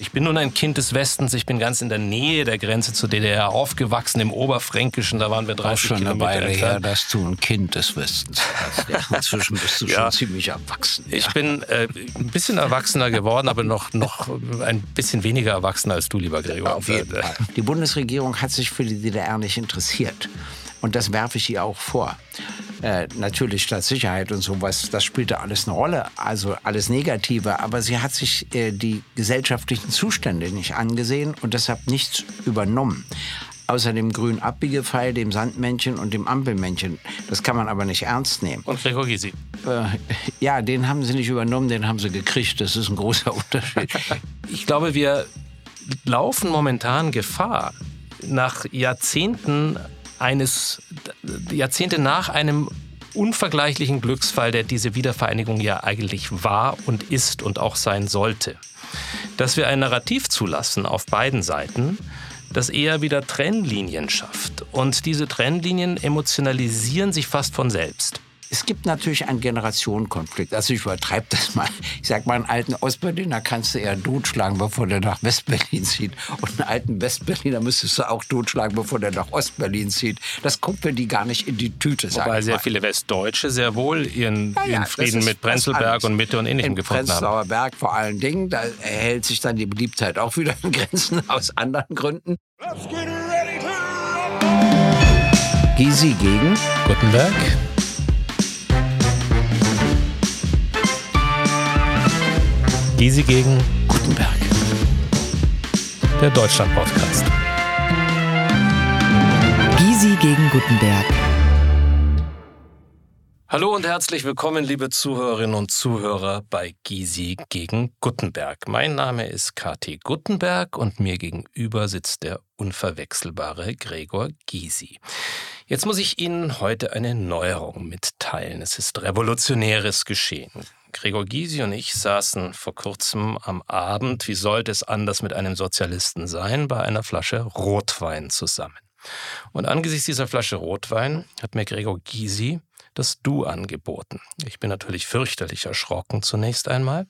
Ich bin nun ein Kind des Westens. Ich bin ganz in der Nähe der Grenze zur DDR aufgewachsen, im Oberfränkischen. Da waren wir 30 Auch schon Kilometer eine Weile her, dass du ein Kind des Westens warst. Ja, inzwischen bist du Ja. schon ziemlich erwachsen. Ich ja. bin äh, ein bisschen erwachsener geworden, aber noch, noch ein bisschen weniger erwachsen als du, lieber Gregor. Auf jeden Fall. Die Bundesregierung hat sich für die DDR nicht interessiert. Und das werfe ich ihr auch vor. Äh, natürlich Staatssicherheit und sowas, das spielte alles eine Rolle, also alles Negative. Aber sie hat sich äh, die gesellschaftlichen Zustände nicht angesehen und deshalb nichts übernommen. Außer dem grünen Abbiegepfeil, dem Sandmännchen und dem Ampelmännchen. Das kann man aber nicht ernst nehmen. Und Gregor Gysi. Äh, ja, den haben sie nicht übernommen, den haben sie gekriegt. Das ist ein großer Unterschied. Ich glaube, wir laufen momentan Gefahr, nach Jahrzehnten eines, Jahrzehnte nach einem unvergleichlichen Glücksfall, der diese Wiedervereinigung ja eigentlich war und ist und auch sein sollte, dass wir ein Narrativ zulassen auf beiden Seiten, das eher wieder Trennlinien schafft. Und diese Trennlinien emotionalisieren sich fast von selbst. Es gibt natürlich einen Generationenkonflikt. Also ich übertreibe das mal. Ich sag mal, einen alten Ostberliner kannst du eher totschlagen, bevor der nach Westberlin zieht. Und einen alten Westberliner müsstest du auch totschlagen, bevor der nach Ostberlin zieht. Das kommt für die gar nicht in die Tüte, sag Weil ich sehr mal. viele Westdeutsche sehr wohl ihren, Ja, ja, ihren Frieden mit Prenzlberg und Mitte und Ähnlichem in gefunden haben. Prenzlauer Berg vor allen Dingen, da erhält sich dann die Beliebtheit auch wieder in Grenzen aus anderen Gründen. Gysi gegen Gutenberg. Gysi gegen Gutenberg. Der Deutschland-Podcast. Gysi gegen Gutenberg. Hallo und herzlich willkommen, liebe Zuhörerinnen und Zuhörer bei Gysi gegen Gutenberg. Mein Name ist KT Gutenberg und mir gegenüber sitzt der unverwechselbare Gregor Gysi. Jetzt muss ich Ihnen heute eine Neuerung mitteilen. Es ist revolutionäres geschehen. Gregor Gysi und ich saßen vor kurzem am Abend, wie sollte es anders mit einem Sozialisten sein, bei einer Flasche Rotwein zusammen. Und angesichts dieser Flasche Rotwein hat mir Gregor Gysi das Du angeboten. Ich bin natürlich fürchterlich erschrocken zunächst einmal,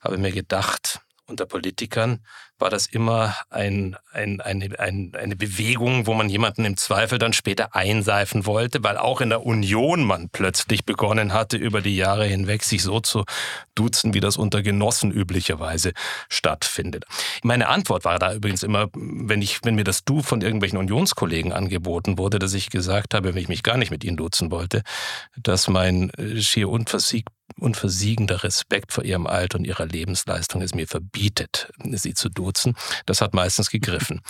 habe mir gedacht, unter Politikern war das immer ein, ein, eine, ein, eine Bewegung, wo man jemanden im Zweifel dann später einseifen wollte, weil auch in der Union man plötzlich begonnen hatte, über die Jahre hinweg sich so zu duzen, wie das unter Genossen üblicherweise stattfindet. Meine Antwort war da übrigens immer, wenn, ich, wenn mir das Du von irgendwelchen Unionskollegen angeboten wurde, dass ich gesagt habe, wenn ich mich gar nicht mit ihnen duzen wollte, dass mein äh, schier unversieg, unversiegender Respekt vor ihrem Alter und ihrer Lebensleistung es mir verbietet, sie zu duzen. Das hat meistens gegriffen.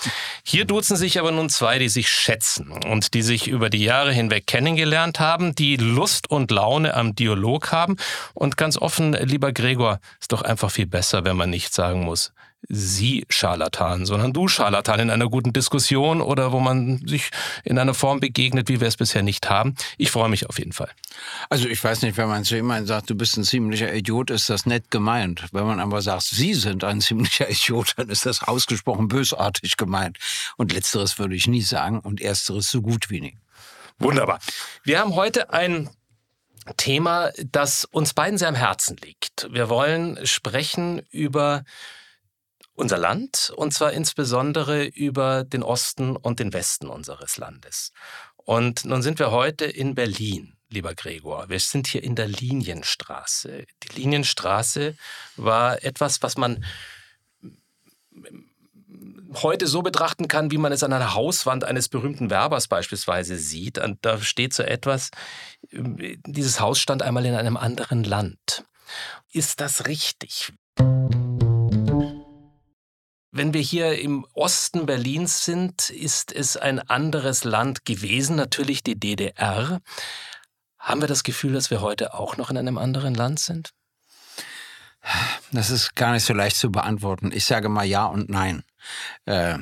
Hier duzen sich aber nun zwei, die sich schätzen und die sich über die Jahre hinweg kennengelernt haben, die Lust und Laune am Dialog haben. Und ganz offen, lieber Gregor, ist doch einfach viel besser, wenn man nicht sagen muss, Sie Scharlatan, sondern du Scharlatan in einer guten Diskussion oder wo man sich in einer Form begegnet, wie wir es bisher nicht haben. Ich freue mich auf jeden Fall. Also ich weiß nicht, wenn man zu jemandem sagt, du bist ein ziemlicher Idiot, ist das nett gemeint. Wenn man aber sagt, Sie sind ein ziemlicher Idiot, dann ist das ausgesprochen bösartig gemeint. Und letzteres würde ich nie sagen und ersteres so gut wie nie. Wunderbar. Wir haben heute ein Thema, das uns beiden sehr am Herzen liegt. Wir wollen sprechen über unser Land und zwar insbesondere über den Osten und den Westen unseres Landes. Und nun sind wir heute in Berlin, lieber Gregor. Wir sind hier in der Linienstraße. Die Linienstraße war etwas, was man heute so betrachten kann, wie man es an einer Hauswand eines berühmten Werbers beispielsweise sieht. Und da steht so etwas, dieses Haus stand einmal in einem anderen Land. Ist das richtig? Wenn wir hier im Osten Berlins sind, ist es ein anderes Land gewesen, natürlich die DDR. Haben wir das Gefühl, dass wir heute auch noch in einem anderen Land sind? Das ist gar nicht so leicht zu beantworten. Ich sage mal ja und nein. Äh,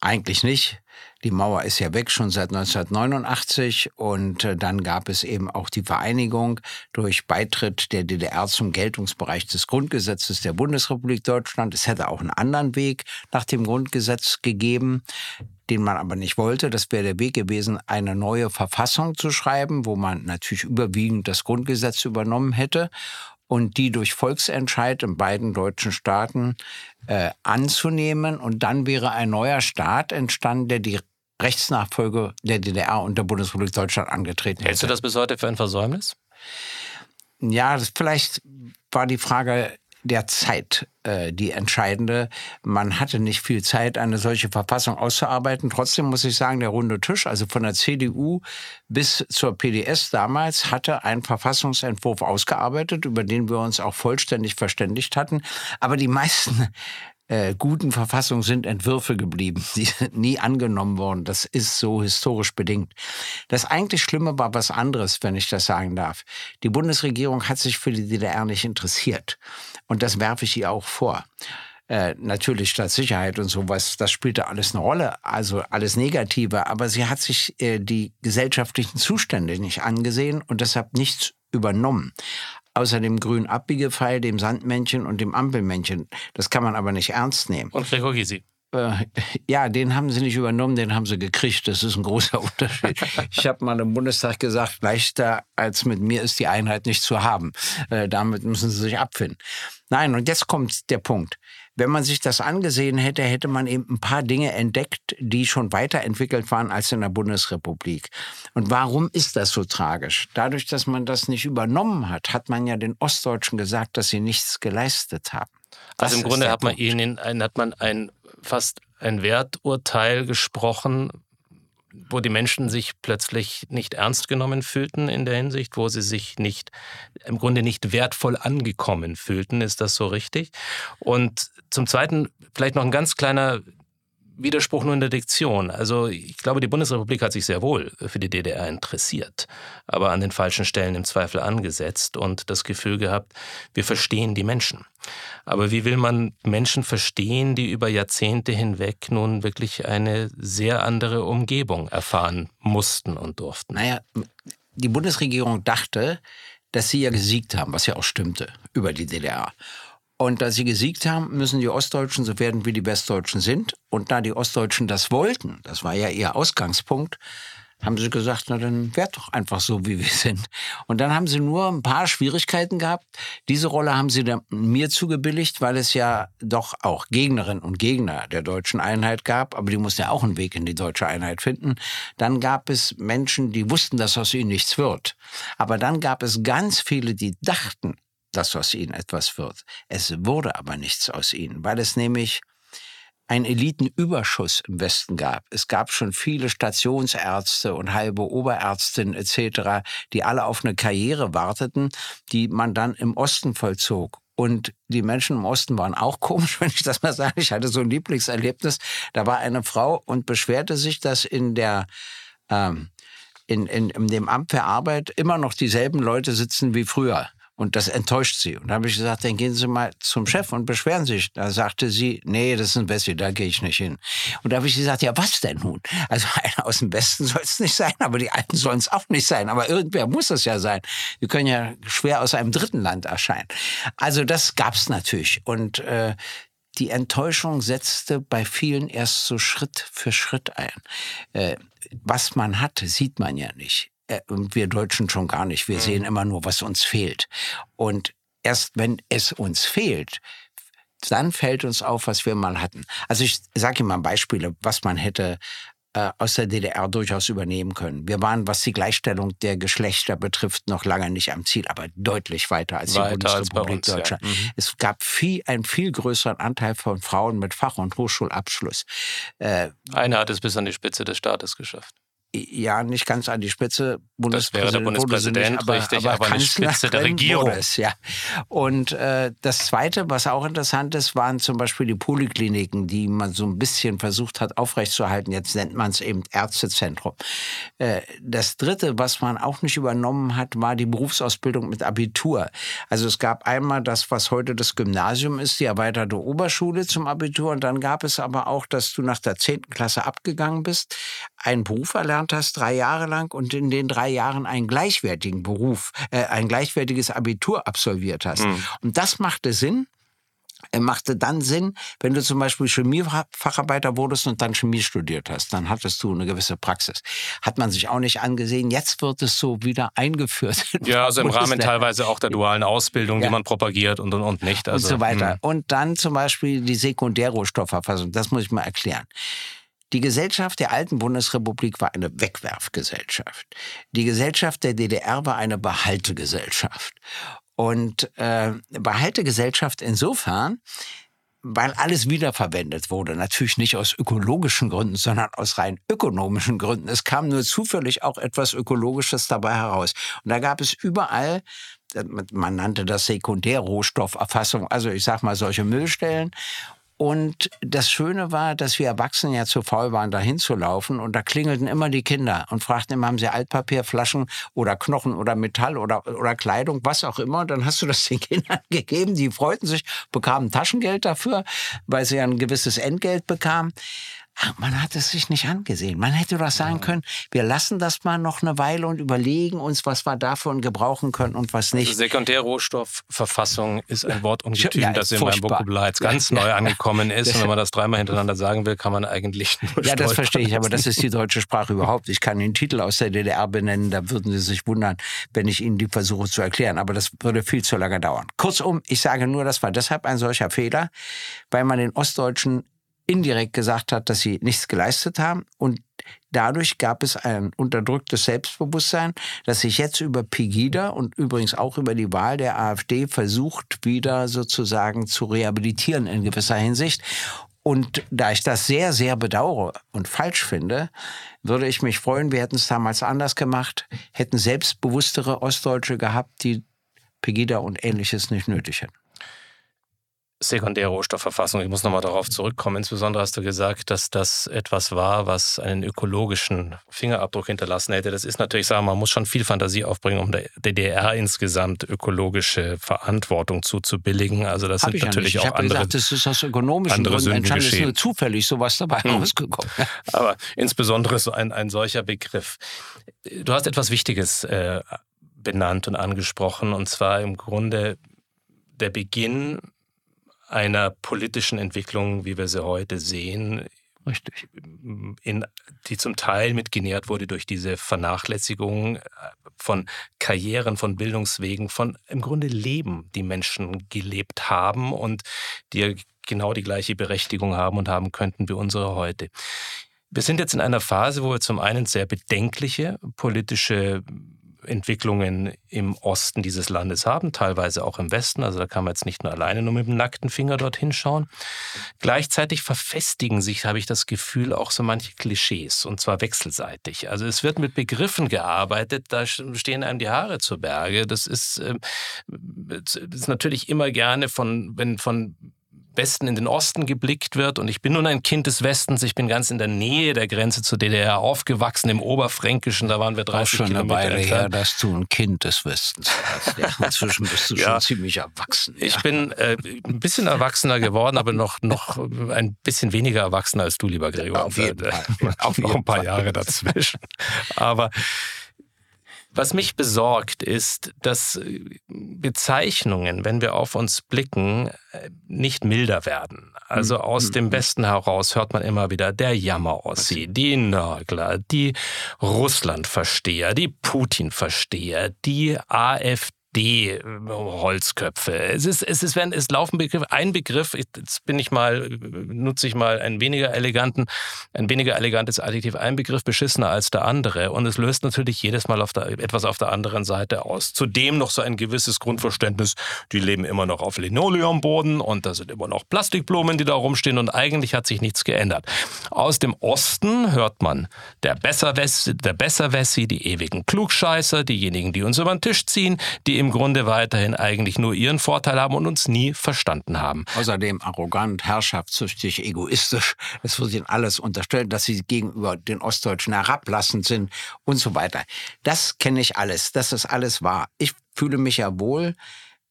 eigentlich nicht. Die Mauer ist ja weg schon seit 1989 und äh, dann gab es eben auch die Vereinigung durch Beitritt der DDR zum Geltungsbereich des Grundgesetzes der Bundesrepublik Deutschland. Es hätte auch einen anderen Weg nach dem Grundgesetz gegeben, den man aber nicht wollte. Das wäre der Weg gewesen, eine neue Verfassung zu schreiben, wo man natürlich überwiegend das Grundgesetz übernommen hätte. Und die durch Volksentscheid in beiden deutschen Staaten äh, anzunehmen. Und dann wäre ein neuer Staat entstanden, der die Rechtsnachfolge der DDR und der Bundesrepublik Deutschland angetreten hätte. Hältst du das bis heute für ein Versäumnis? Ja, das, vielleicht war die Frage der Zeit äh, die entscheidende. Man hatte nicht viel Zeit, eine solche Verfassung auszuarbeiten. Trotzdem muss ich sagen, der runde Tisch, also von der CDU bis zur PDS damals, hatte einen Verfassungsentwurf ausgearbeitet, über den wir uns auch vollständig verständigt hatten. Aber die meisten äh, guten Verfassungen sind Entwürfe geblieben. Die sind nie angenommen worden. Das ist so historisch bedingt. Das eigentlich Schlimme war was anderes, wenn ich das sagen darf. Die Bundesregierung hat sich für die DDR nicht interessiert. Und das werfe ich ihr auch vor. Äh, natürlich Staatssicherheit und sowas, das spielte alles eine Rolle, also alles Negative, aber sie hat sich äh, die gesellschaftlichen Zustände nicht angesehen und deshalb nichts übernommen außer dem grünen Abbiegepfeil, dem Sandmännchen und dem Ampelmännchen. Das kann man aber nicht ernst nehmen. Und Gregor Gysi. Äh, ja, den haben sie nicht übernommen, den haben sie gekriegt. Das ist ein großer Unterschied. ich habe mal im Bundestag gesagt, leichter als mit mir ist die Einheit nicht zu haben. Äh, damit müssen sie sich abfinden. Nein, und jetzt kommt der Punkt. Wenn man sich das angesehen hätte, hätte man eben ein paar Dinge entdeckt, die schon weiterentwickelt waren als in der Bundesrepublik. Und warum ist das so tragisch? Dadurch, dass man das nicht übernommen hat, hat man ja den Ostdeutschen gesagt, dass sie nichts geleistet haben. Das also im Grunde hat man ihnen hat man ein fast ein Werturteil gesprochen, wo die Menschen sich plötzlich nicht ernst genommen fühlten in der Hinsicht, wo sie sich nicht, im Grunde nicht wertvoll angekommen fühlten. Ist das so richtig? Und zum Zweiten vielleicht noch ein ganz kleiner Widerspruch nur in der Diktion. Also ich glaube, die Bundesrepublik hat sich sehr wohl für die DDR interessiert, aber an den falschen Stellen im Zweifel angesetzt und das Gefühl gehabt, wir verstehen die Menschen. Aber wie will man Menschen verstehen, die über Jahrzehnte hinweg nun wirklich eine sehr andere Umgebung erfahren mussten und durften? Naja, die Bundesregierung dachte, dass sie ja gesiegt haben, was ja auch stimmte, über die DDR. Und da sie gesiegt haben, müssen die Ostdeutschen so werden, wie die Westdeutschen sind. Und da die Ostdeutschen das wollten, das war ja ihr Ausgangspunkt, haben sie gesagt, na dann wärt doch einfach so, wie wir sind. Und dann haben sie nur ein paar Schwierigkeiten gehabt. Diese Rolle haben sie mir zugebilligt, weil es ja doch auch Gegnerinnen und Gegner der deutschen Einheit gab, aber die mussten ja auch einen Weg in die deutsche Einheit finden. Dann gab es Menschen, die wussten, dass aus ihnen nichts wird. Aber dann gab es ganz viele, die dachten, dass aus ihnen etwas wird. Es wurde aber nichts aus ihnen, weil es nämlich einen Elitenüberschuss im Westen gab. Es gab schon viele Stationsärzte und halbe Oberärztinnen etc., die alle auf eine Karriere warteten, die man dann im Osten vollzog. Und die Menschen im Osten waren auch komisch, wenn ich das mal sage. Ich hatte so ein Lieblingserlebnis. Da war eine Frau und beschwerte sich, dass in der ähm, in, in, in dem Amt für Arbeit immer noch dieselben Leute sitzen wie früher. Und das enttäuscht sie. Und da habe ich gesagt, dann gehen Sie mal zum Chef und beschweren sich. Da sagte sie, nee, das ist ein Wessi, da gehe ich nicht hin. Und da habe ich gesagt, ja, was denn nun? Also einer aus dem Westen soll es nicht sein, aber die Alten sollen es auch nicht sein. Aber irgendwer muss es ja sein. Wir können ja schwer aus einem dritten Land erscheinen. Also das gab es natürlich. Und äh, die Enttäuschung setzte bei vielen erst so Schritt für Schritt ein. Äh, was man hat, sieht man ja nicht. Äh, und wir Deutschen schon gar nicht. Wir mhm. sehen immer nur, was uns fehlt. Und erst wenn es uns fehlt, dann fällt uns auf, was wir mal hatten. Also ich sage Ihnen mal Beispiele, was man hätte äh, aus der DDR durchaus übernehmen können. Wir waren, was die Gleichstellung der Geschlechter betrifft, noch lange nicht am Ziel, aber deutlich weiter als weiter die Bundesrepublik Deutschland. Ja. Mhm. Es gab viel, einen viel größeren Anteil von Frauen mit Fach- und Hochschulabschluss. Äh, Eine hat es bis an die Spitze des Staates geschafft ja nicht ganz an die Spitze. Das wäre der Bundespräsident, nicht, aber, richtig, aber, aber an die Spitze der Regierung. Es, ja. Und äh, das Zweite, was auch interessant ist, waren zum Beispiel die Polikliniken, die man so ein bisschen versucht hat aufrechtzuerhalten. Jetzt nennt man es eben Ärztezentrum. Äh, das Dritte, was man auch nicht übernommen hat, war die Berufsausbildung mit Abitur. Also es gab einmal das, was heute das Gymnasium ist, die erweiterte Oberschule zum Abitur. Und dann gab es aber auch, dass du nach der 10. Klasse abgegangen bist, einen Beruf erlernt hast, drei Jahre lang und in den drei Jahren einen gleichwertigen Beruf, äh, ein gleichwertiges Abitur absolviert hast. Mhm. Und das machte Sinn, machte dann Sinn, wenn du zum Beispiel Chemiefacharbeiter wurdest und dann Chemie studiert hast. Dann hattest du eine gewisse Praxis. Hat man sich auch nicht angesehen. Jetzt wird es so wieder eingeführt. Ja, also im Rahmen teilweise auch der dualen Ausbildung, ja. die man propagiert und, und, und nicht. Also, und so weiter. Mh. Und dann zum Beispiel die Sekundärrohstoffverfassung. Das muss ich mal erklären. Die Gesellschaft der alten Bundesrepublik war eine Wegwerfgesellschaft. Die Gesellschaft der DDR war eine Behaltegesellschaft. Und äh, Behaltegesellschaft insofern, weil alles wiederverwendet wurde. Natürlich nicht aus ökologischen Gründen, sondern aus rein ökonomischen Gründen. Es kam nur zufällig auch etwas Ökologisches dabei heraus. Und da gab es überall man nannte das Sekundärrohstofferfassung, also ich sag mal solche Müllstellen. Und das Schöne war, dass wir Erwachsenen ja zu faul waren, da hinzulaufen. Und da klingelten immer die Kinder und fragten immer, haben sie Altpapierflaschen oder Knochen oder Metall oder, oder Kleidung, was auch immer. Und dann hast du das den Kindern gegeben. Die freuten sich, bekamen Taschengeld dafür, weil sie ein gewisses Entgelt bekamen. Man hat es sich nicht angesehen. Man hätte doch sagen können, wir lassen das mal noch eine Weile und überlegen uns, was wir davon gebrauchen können und was nicht. Also Sekundärrohstoffverfassung ist ein Wortungetüm, ja, das in meinem Vokabular jetzt ganz neu angekommen ist. Und wenn man das dreimal hintereinander sagen will, kann man eigentlich nur Ja, das verstehe ich, aber das ist die deutsche Sprache überhaupt. Ich kann den Titel aus der DDR benennen, da würden Sie sich wundern, wenn ich Ihnen die versuche zu erklären. Aber das würde viel zu lange dauern. Kurzum, ich sage nur, das war deshalb ein solcher Fehler, weil man den Ostdeutschen indirekt gesagt hat, dass sie nichts geleistet haben. Und dadurch gab es ein unterdrücktes Selbstbewusstsein, das sich jetzt über Pegida und übrigens auch über die Wahl der AfD versucht, wieder sozusagen zu rehabilitieren in gewisser Hinsicht. Und da ich das sehr, sehr bedauere und falsch finde, würde ich mich freuen, wir hätten es damals anders gemacht, hätten selbstbewusstere Ostdeutsche gehabt, die Pegida und ähnliches nicht nötig hätten sekundäre Rohstoffverfassung. Ich muss nochmal darauf zurückkommen. Insbesondere hast du gesagt, dass das etwas war, was einen ökologischen Fingerabdruck hinterlassen hätte. Das ist natürlich, sagen wir, man muss schon viel Fantasie aufbringen, um der DDR insgesamt ökologische Verantwortung zuzubilligen. Also das Hab sind natürlich ja auch andere. Gesagt, das ist aus ökonomischen Gründen entstanden. Ist nur zufällig sowas dabei hm. rausgekommen. Aber insbesondere so ein, ein solcher Begriff. Du hast etwas Wichtiges äh, benannt und angesprochen, und zwar im Grunde der Beginn einer politischen Entwicklung, wie wir sie heute sehen, Richtig. In, die zum Teil mitgenährt wurde durch diese Vernachlässigung äh, von Karrieren, von Bildungswegen, von im Grunde Leben, die Menschen gelebt haben und die genau die gleiche Berechtigung haben und haben könnten wie unsere heute. Wir sind jetzt in einer Phase, wo wir zum einen sehr bedenkliche politische Entwicklungen im Osten dieses Landes haben, teilweise auch im Westen. Also da kann man jetzt nicht nur alleine nur mit dem nackten Finger dorthin schauen. Gleichzeitig verfestigen sich, habe ich das Gefühl, auch so manche Klischees und zwar wechselseitig. Also es wird mit Begriffen gearbeitet, da stehen einem die Haare zu Berge. Das ist, äh, ist natürlich immer gerne von, wenn von Westen in den Osten geblickt wird. Und ich bin nun ein Kind des Westens. Ich bin ganz in der Nähe der Grenze zur DDR aufgewachsen, im Oberfränkischen. Da waren wir 30 Auch schon Kilometer eine Weile her, dass du ein Kind des Westens warst. inzwischen bist du ja, schon ziemlich erwachsen. Ja. Ich bin äh, ein bisschen erwachsener geworden, aber noch, noch ein bisschen weniger erwachsener als du, lieber Gregor. Auf jeden Fall. Auf noch ein paar Fall. Jahre dazwischen. Aber was mich besorgt, ist, dass äh, Bezeichnungen, wenn wir auf uns blicken, äh, nicht milder werden. Also hm, aus hm, dem hm. Westen heraus hört man immer wieder der Jammer-Ossi, die Nörgler, die Russland-Versteher, die Putin-Versteher, die AfD. AfD-Holzköpfe. Es ist, es ist, es laufen Begriff, ein Begriff, jetzt bin ich mal, nutze ich mal einen weniger eleganten, ein weniger elegantes Adjektiv, ein Begriff beschissener als der andere. Und es löst natürlich jedes Mal auf der, etwas auf der anderen Seite aus. Zudem noch so ein gewisses Grundverständnis, die leben immer noch auf Linoleumboden und da sind immer noch Plastikblumen, die da rumstehen und eigentlich hat sich nichts geändert. Aus dem Osten hört man der Besserwessi, der Besserwessi, die ewigen Klugscheißer, diejenigen, die uns über den Tisch ziehen, die im im Grunde weiterhin eigentlich nur ihren Vorteil haben und uns nie verstanden haben. Außerdem arrogant, herrschaftssüchtig, egoistisch. Es wird ihnen alles unterstellt, dass sie gegenüber den Ostdeutschen herablassend sind und so weiter. Das kenne ich alles. Das ist alles wahr. Ich fühle mich ja wohl.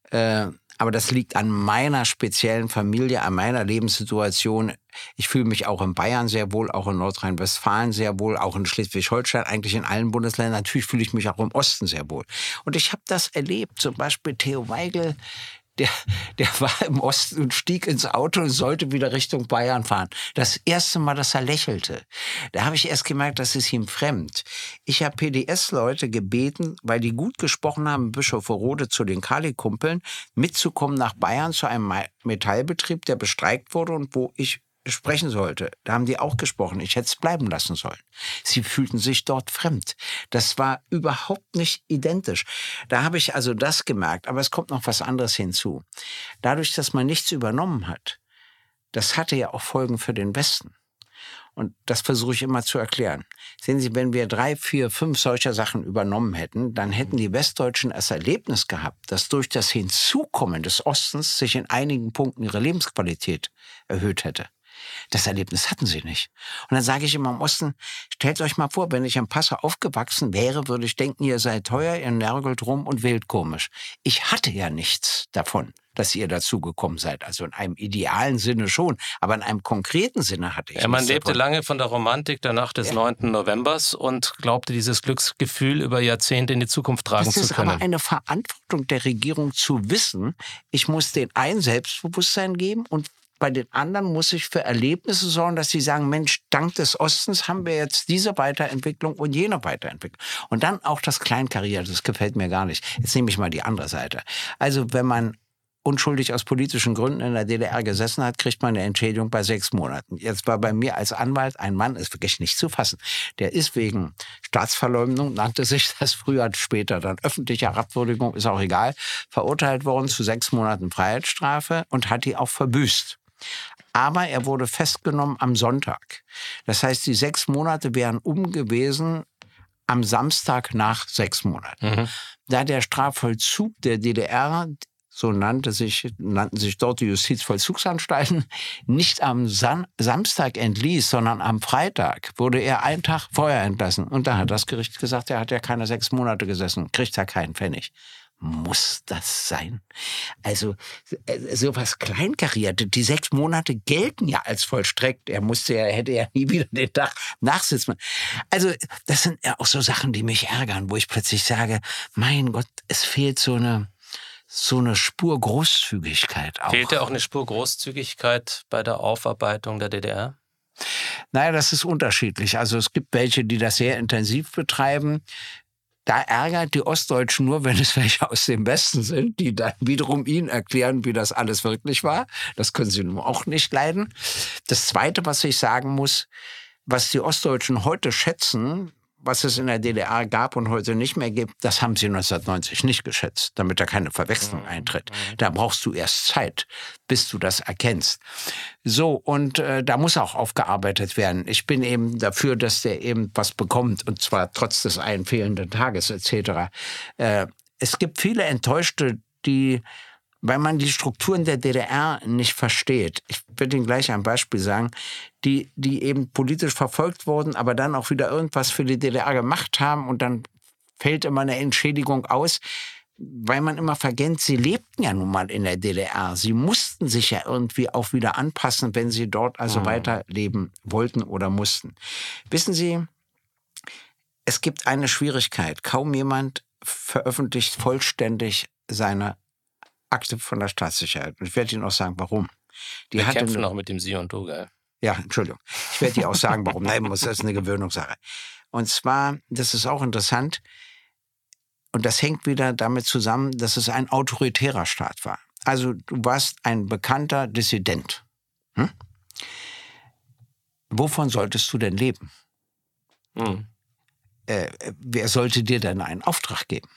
Äh, aber das liegt an meiner speziellen Familie, an meiner Lebenssituation. Ich fühle mich auch in Bayern sehr wohl, auch in Nordrhein-Westfalen sehr wohl, auch in Schleswig-Holstein, eigentlich in allen Bundesländern. Natürlich fühle ich mich auch im Osten sehr wohl. Und ich habe das erlebt, zum Beispiel Theo Weigel der, der war im Osten und stieg ins Auto und sollte wieder Richtung Bayern fahren. Das erste Mal, dass er lächelte. Da habe ich erst gemerkt, das ist ihm fremd. Ich habe PDS-Leute gebeten, weil die gut gesprochen haben, Bischof Rode zu den Kali-Kumpeln, mitzukommen nach Bayern zu einem Metallbetrieb, der bestreikt wurde und wo ich sprechen sollte. Da haben die auch gesprochen. Ich hätte es bleiben lassen sollen. Sie fühlten sich dort fremd. Das war überhaupt nicht identisch. Da habe ich also das gemerkt. Aber es kommt noch was anderes hinzu. Dadurch, dass man nichts übernommen hat, das hatte ja auch Folgen für den Westen. Und das versuche ich immer zu erklären. Sehen Sie, wenn wir drei, vier, fünf solcher Sachen übernommen hätten, dann hätten die Westdeutschen das Erlebnis gehabt, dass durch das Hinzukommen des Ostens sich in einigen Punkten ihre Lebensqualität erhöht hätte. Das Erlebnis hatten sie nicht. Und dann sage ich immer im Osten, stellt euch mal vor, wenn ich am Passau aufgewachsen wäre, würde ich denken, ihr seid teuer, ihr nörgelt rum und wählt komisch. Ich hatte ja nichts davon dass ihr dazugekommen seid. Also in einem idealen Sinne schon, aber in einem konkreten Sinne hatte ich. Ja, man lebte davon. lange von der Romantik der Nacht des ja. 9. Novembers und glaubte, dieses Glücksgefühl über Jahrzehnte in die Zukunft tragen zu können. Das ist aber eine Verantwortung der Regierung zu wissen, ich muss den ein Selbstbewusstsein geben und bei den anderen muss ich für Erlebnisse sorgen, dass sie sagen, Mensch, dank des Ostens haben wir jetzt diese Weiterentwicklung und jene Weiterentwicklung. Und dann auch das Kleinkarierte, das gefällt mir gar nicht. Jetzt nehme ich mal die andere Seite. Also wenn man unschuldig aus politischen Gründen in der DDR gesessen hat, kriegt man eine Entschädigung bei sechs Monaten. Jetzt war bei mir als Anwalt ein Mann, ist wirklich nicht zu fassen. Der ist wegen Staatsverleumdung, nannte sich das früher, später dann öffentliche Herabwürdigung, ist auch egal, verurteilt worden zu sechs Monaten Freiheitsstrafe und hat die auch verbüßt. Aber er wurde festgenommen am Sonntag. Das heißt, die sechs Monate wären um gewesen am Samstag nach sechs Monaten. Mhm. Da der Strafvollzug der DDR so nannte sich, nannten sich dort die Justizvollzugsanstalten, nicht am San Samstag entließ, sondern am Freitag wurde er einen Tag vorher entlassen. Und da hat das Gericht gesagt, er hat ja keine sechs Monate gesessen, kriegt ja keinen Pfennig. Muss das sein? Also äh, sowas kleinkarierte. Die sechs Monate gelten ja als vollstreckt. Er musste ja, hätte ja nie wieder den Tag nachsitzen. Also das sind ja auch so Sachen, die mich ärgern, wo ich plötzlich sage, mein Gott, es fehlt so eine so eine Spur Großzügigkeit auch. Fehlt ja auch eine Spur Großzügigkeit bei der Aufarbeitung der DDR? Naja, das ist unterschiedlich. Also es gibt welche, die das sehr intensiv betreiben. Da ärgert die Ostdeutschen nur, wenn es welche aus dem Westen sind, die dann wiederum ihnen erklären, wie das alles wirklich war. Das können sie nun auch nicht leiden. Das Zweite, was ich sagen muss, was die Ostdeutschen heute schätzen, was es in der DDR gab und heute nicht mehr gibt, das haben sie 1990 nicht geschätzt, damit da keine Verwechslung mhm. eintritt. Mhm. Da brauchst du erst Zeit, bis du das erkennst. So, und äh, da muss auch aufgearbeitet werden. Ich bin eben dafür, dass der eben was bekommt, und zwar trotz des einen fehlenden Tages etc. Äh, es gibt viele Enttäuschte, die weil man die Strukturen der DDR nicht versteht. Ich würde Ihnen gleich ein Beispiel sagen, die, die eben politisch verfolgt wurden, aber dann auch wieder irgendwas für die DDR gemacht haben und dann fällt immer eine Entschädigung aus, weil man immer verkennt, sie lebten ja nun mal in der DDR. Sie mussten sich ja irgendwie auch wieder anpassen, wenn sie dort also mhm. weiterleben wollten oder mussten. Wissen Sie, es gibt eine Schwierigkeit. Kaum jemand veröffentlicht vollständig seine Akte von der Staatssicherheit. Und ich werde Ihnen auch sagen, warum. Die Wir kämpfen noch mit dem Sie und Du, gell? Ja, Entschuldigung. Ich werde Ihnen auch sagen, warum. Nein, das ist eine Gewöhnungssache. Und zwar, das ist auch interessant, und das hängt wieder damit zusammen, dass es ein autoritärer Staat war. Also du warst ein bekannter Dissident. Hm? Wovon solltest du denn leben? Hm. Äh, wer sollte dir denn einen Auftrag geben?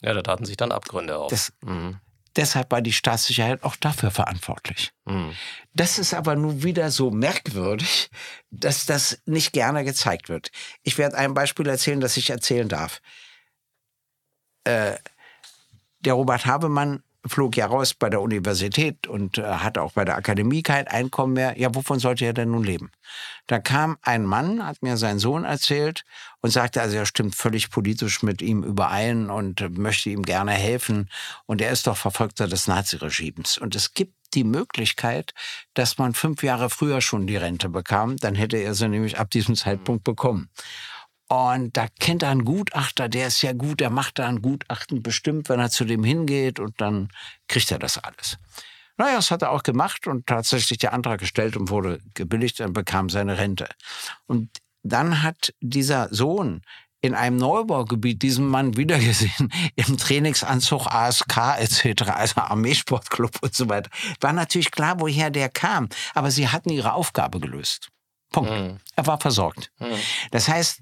Ja, da taten sich dann Abgründe auf. Das, mhm. Deshalb war die Staatssicherheit auch dafür verantwortlich. Mhm. Das ist aber nun wieder so merkwürdig, dass das nicht gerne gezeigt wird. Ich werde ein Beispiel erzählen, das ich erzählen darf. Äh, der Robert Habemann flog ja raus bei der Universität und äh, hatte auch bei der Akademie kein Einkommen mehr. Ja, wovon sollte er denn nun leben? Da kam ein Mann, hat mir sein Sohn erzählt und sagte, also er stimmt völlig politisch mit ihm überein und möchte ihm gerne helfen. Und er ist doch Verfolgter des Naziregimes. Und es gibt die Möglichkeit, dass man fünf Jahre früher schon die Rente bekam. Dann hätte er sie nämlich ab diesem Zeitpunkt bekommen. Und da kennt er einen Gutachter, der ist ja gut, der macht da ein Gutachten bestimmt, wenn er zu dem hingeht und dann kriegt er das alles. Naja, das hat er auch gemacht und tatsächlich der Antrag gestellt und wurde gebilligt und bekam seine Rente. Und dann hat dieser Sohn in einem Neubaugebiet diesen Mann wiedergesehen, im Trainingsanzug ASK etc., also Armeesportclub und so weiter. War natürlich klar, woher der kam, aber sie hatten ihre Aufgabe gelöst. Punkt. Mhm. Er war versorgt. Mhm. Das heißt,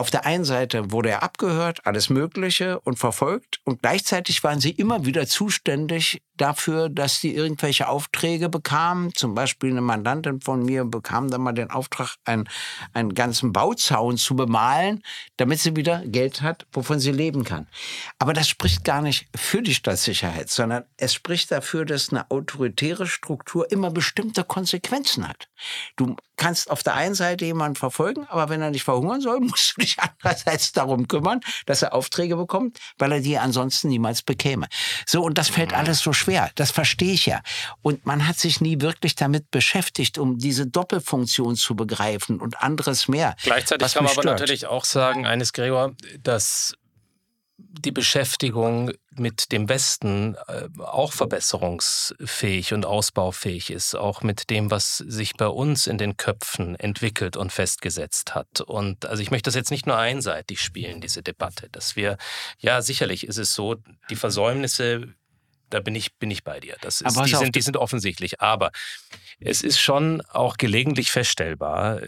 auf der einen Seite wurde er abgehört, alles Mögliche und verfolgt und gleichzeitig waren sie immer wieder zuständig dafür, dass die irgendwelche Aufträge bekamen. Zum Beispiel eine Mandantin von mir bekam dann mal den Auftrag, einen, einen ganzen Bauzaun zu bemalen, damit sie wieder Geld hat, wovon sie leben kann. Aber das spricht gar nicht für die Stadtsicherheit, sondern es spricht dafür, dass eine autoritäre Struktur immer bestimmte Konsequenzen hat. Du kannst auf der einen Seite jemanden verfolgen, aber wenn er nicht verhungern soll, musst du dich andererseits darum kümmern, dass er Aufträge bekommt, weil er die ansonsten niemals bekäme. So, und das fällt mhm. alles so schwer schwer, das verstehe ich ja. Und man hat sich nie wirklich damit beschäftigt, um diese Doppelfunktion zu begreifen und anderes mehr. Gleichzeitig kann man aber natürlich auch sagen, eines Gregor, dass die Beschäftigung mit dem Westen äh, auch verbesserungsfähig und ausbaufähig ist, auch mit dem, was sich bei uns in den Köpfen entwickelt und festgesetzt hat. Und also ich möchte das jetzt nicht nur einseitig spielen, diese Debatte, dass wir, ja, sicherlich ist es so, die Versäumnisse da bin ich, bin ich bei dir. Das ist, die, sind, die sind offensichtlich. Aber es ist schon auch gelegentlich feststellbar,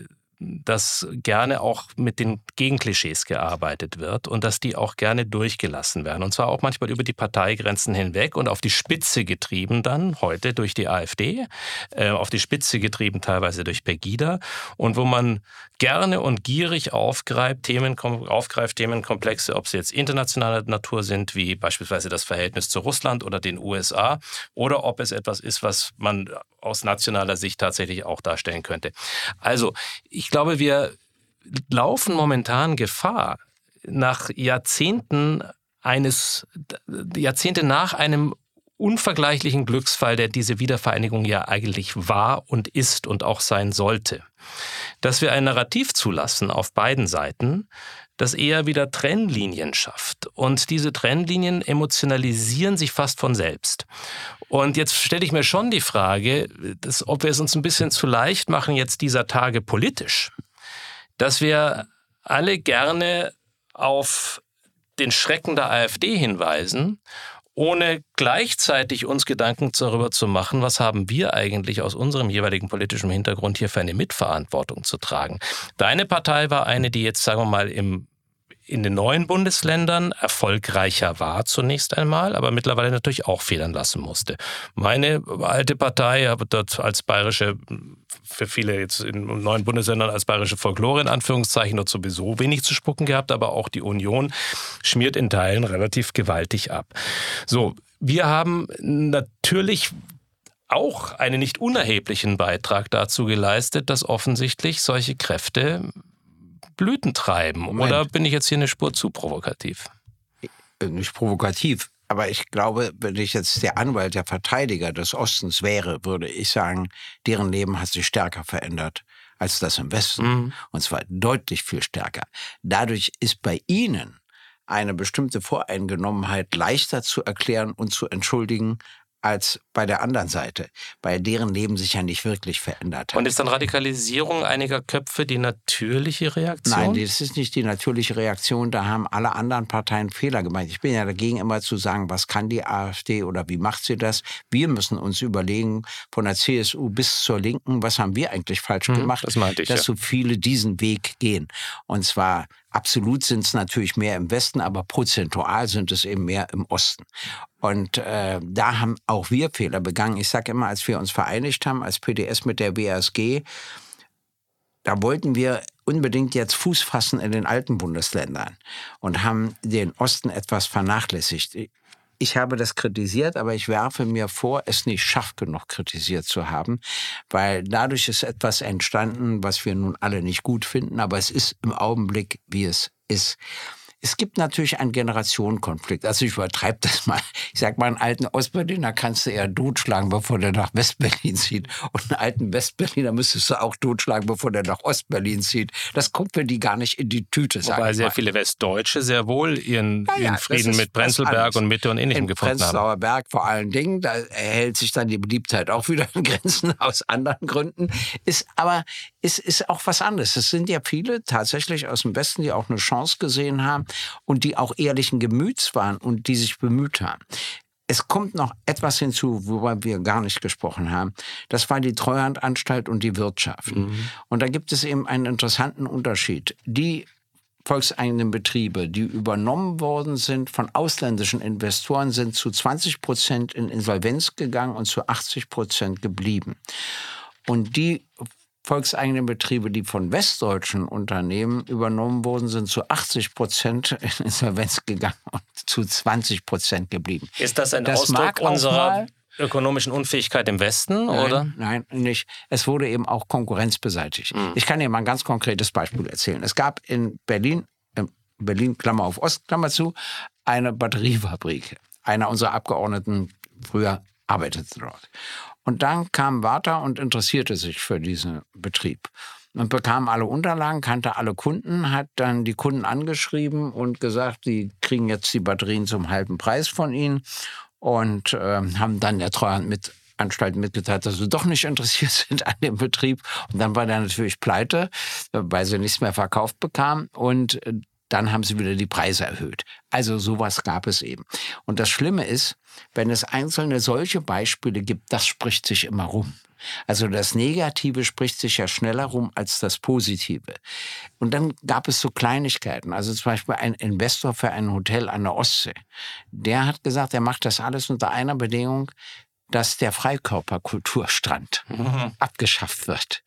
dass gerne auch mit den Gegenklischees gearbeitet wird und dass die auch gerne durchgelassen werden. Und zwar auch manchmal über die Parteigrenzen hinweg und auf die Spitze getrieben dann, heute durch die AfD, äh, auf die Spitze getrieben teilweise durch Pegida und wo man gerne und gierig aufgreift, Themen, aufgreift Themenkomplexe, ob sie jetzt internationaler Natur sind, wie beispielsweise das Verhältnis zu Russland oder den USA, oder ob es etwas ist, was man aus nationaler Sicht tatsächlich auch darstellen könnte. Also, ich glaube, wir laufen momentan Gefahr, nach Jahrzehnten eines, Jahrzehnte nach einem unvergleichlichen Glücksfall, der diese Wiedervereinigung ja eigentlich war und ist und auch sein sollte. Dass wir ein Narrativ zulassen auf beiden Seiten, das eher wieder Trennlinien schafft. Und diese Trennlinien emotionalisieren sich fast von selbst. Und jetzt stelle ich mir schon die Frage, dass, ob wir es uns ein bisschen zu leicht machen, jetzt dieser Tage politisch, dass wir alle gerne auf den Schrecken der AfD hinweisen ohne gleichzeitig uns Gedanken darüber zu machen, was haben wir eigentlich aus unserem jeweiligen politischen Hintergrund hier für eine Mitverantwortung zu tragen. Deine Partei war eine, die jetzt, sagen wir mal, im in den neuen Bundesländern erfolgreicher war zunächst einmal, aber mittlerweile natürlich auch federn lassen musste. Meine alte Partei habe dort als bayerische, für viele jetzt in neuen Bundesländern als bayerische Folklore in Anführungszeichen dort sowieso wenig zu spucken gehabt, aber auch die Union schmiert in Teilen relativ gewaltig ab. So, wir haben natürlich auch einen nicht unerheblichen Beitrag dazu geleistet, dass offensichtlich solche Kräfte Blüten treiben? Moment. Oder bin ich jetzt hier eine Spur zu provokativ? Äh, nicht provokativ. Aber ich glaube, wenn ich jetzt der Anwalt, der Verteidiger des Ostens wäre, würde ich sagen, deren Leben hat sich stärker verändert als das im Westen. Mhm. Und zwar deutlich viel stärker. Dadurch ist bei ihnen eine bestimmte Voreingenommenheit leichter zu erklären und zu entschuldigen als bei der anderen Seite, bei deren Leben sich ja nicht wirklich verändert hat. Und ist dann Radikalisierung einiger Köpfe die natürliche Reaktion? Nein, das ist nicht die natürliche Reaktion. Da haben alle anderen Parteien Fehler gemacht. Ich bin ja dagegen, immer zu sagen, was kann die AfD oder wie macht sie das? Wir müssen uns überlegen, von der CSU bis zur Linken, was haben wir eigentlich falsch mhm, gemacht, das ich, dass ja. so viele diesen Weg gehen. Und zwar Absolut sind es natürlich mehr im Westen, aber prozentual sind es eben mehr im Osten. Und äh, da haben auch wir Fehler begangen. Ich sage immer, als wir uns vereinigt haben als PDS mit der WSG, da wollten wir unbedingt jetzt Fuß fassen in den alten Bundesländern und haben den Osten etwas vernachlässigt. Ich habe das kritisiert, aber ich werfe mir vor, es nicht scharf genug kritisiert zu haben, weil dadurch ist etwas entstanden, was wir nun alle nicht gut finden, aber es ist im Augenblick, wie es ist. Es gibt natürlich einen Generationenkonflikt. Also ich übertreibe das mal. Ich sag mal, einen alten Ostberliner kannst du eher totschlagen, bevor der nach Westberlin zieht. Und einen alten Westberliner müsstest du auch totschlagen, bevor der nach Ostberlin zieht. Das kommt für die gar nicht in die Tüte. Wobei sehr viele Westdeutsche sehr wohl ihren, ja, ja, ihren Frieden mit Prenzlberg und Mitte und Ähnlichem in gefunden Prenzlauer haben. Berg vor allen Dingen, da erhält sich dann die Beliebtheit auch wieder in Grenzen aus anderen Gründen. Ist aber ist, ist auch was anderes. Es sind ja viele tatsächlich aus dem Westen, die auch eine Chance gesehen haben und die auch ehrlichen Gemüts waren und die sich bemüht haben. Es kommt noch etwas hinzu, worüber wir gar nicht gesprochen haben. Das war die Treuhandanstalt und die Wirtschaft. Mhm. Und da gibt es eben einen interessanten Unterschied. Die volkseigenen Betriebe, die übernommen worden sind von ausländischen Investoren, sind zu 20 Prozent in Insolvenz gegangen und zu 80 Prozent geblieben. Und die volkseigenen Betriebe, die von westdeutschen Unternehmen übernommen wurden, sind zu 80 Prozent in Insolvenz gegangen und zu 20 Prozent geblieben. Ist das ein das Ausdruck unserer ökonomischen Unfähigkeit im Westen, nein, oder? Nein, nicht. Es wurde eben auch Konkurrenz beseitigt. Mhm. Ich kann Ihnen mal ein ganz konkretes Beispiel erzählen. Es gab in Berlin, in Berlin, Klammer auf Ost, Klammer zu, eine Batteriefabrik. Einer unserer Abgeordneten früher arbeitete dort. Und dann kam Warta und interessierte sich für diesen Betrieb und bekam alle Unterlagen, kannte alle Kunden, hat dann die Kunden angeschrieben und gesagt, die kriegen jetzt die Batterien zum halben Preis von ihnen und äh, haben dann der Treuhand mit Anstalt mitgeteilt, dass sie doch nicht interessiert sind an dem Betrieb. Und dann war der natürlich pleite, weil sie nichts mehr verkauft bekam. Und äh, dann haben sie wieder die Preise erhöht. Also sowas gab es eben. Und das Schlimme ist, wenn es einzelne solche Beispiele gibt, das spricht sich immer rum. Also das Negative spricht sich ja schneller rum als das Positive. Und dann gab es so Kleinigkeiten. Also zum Beispiel ein Investor für ein Hotel an der Ostsee. Der hat gesagt, er macht das alles unter einer Bedingung, dass der Freikörperkulturstrand mhm. abgeschafft wird.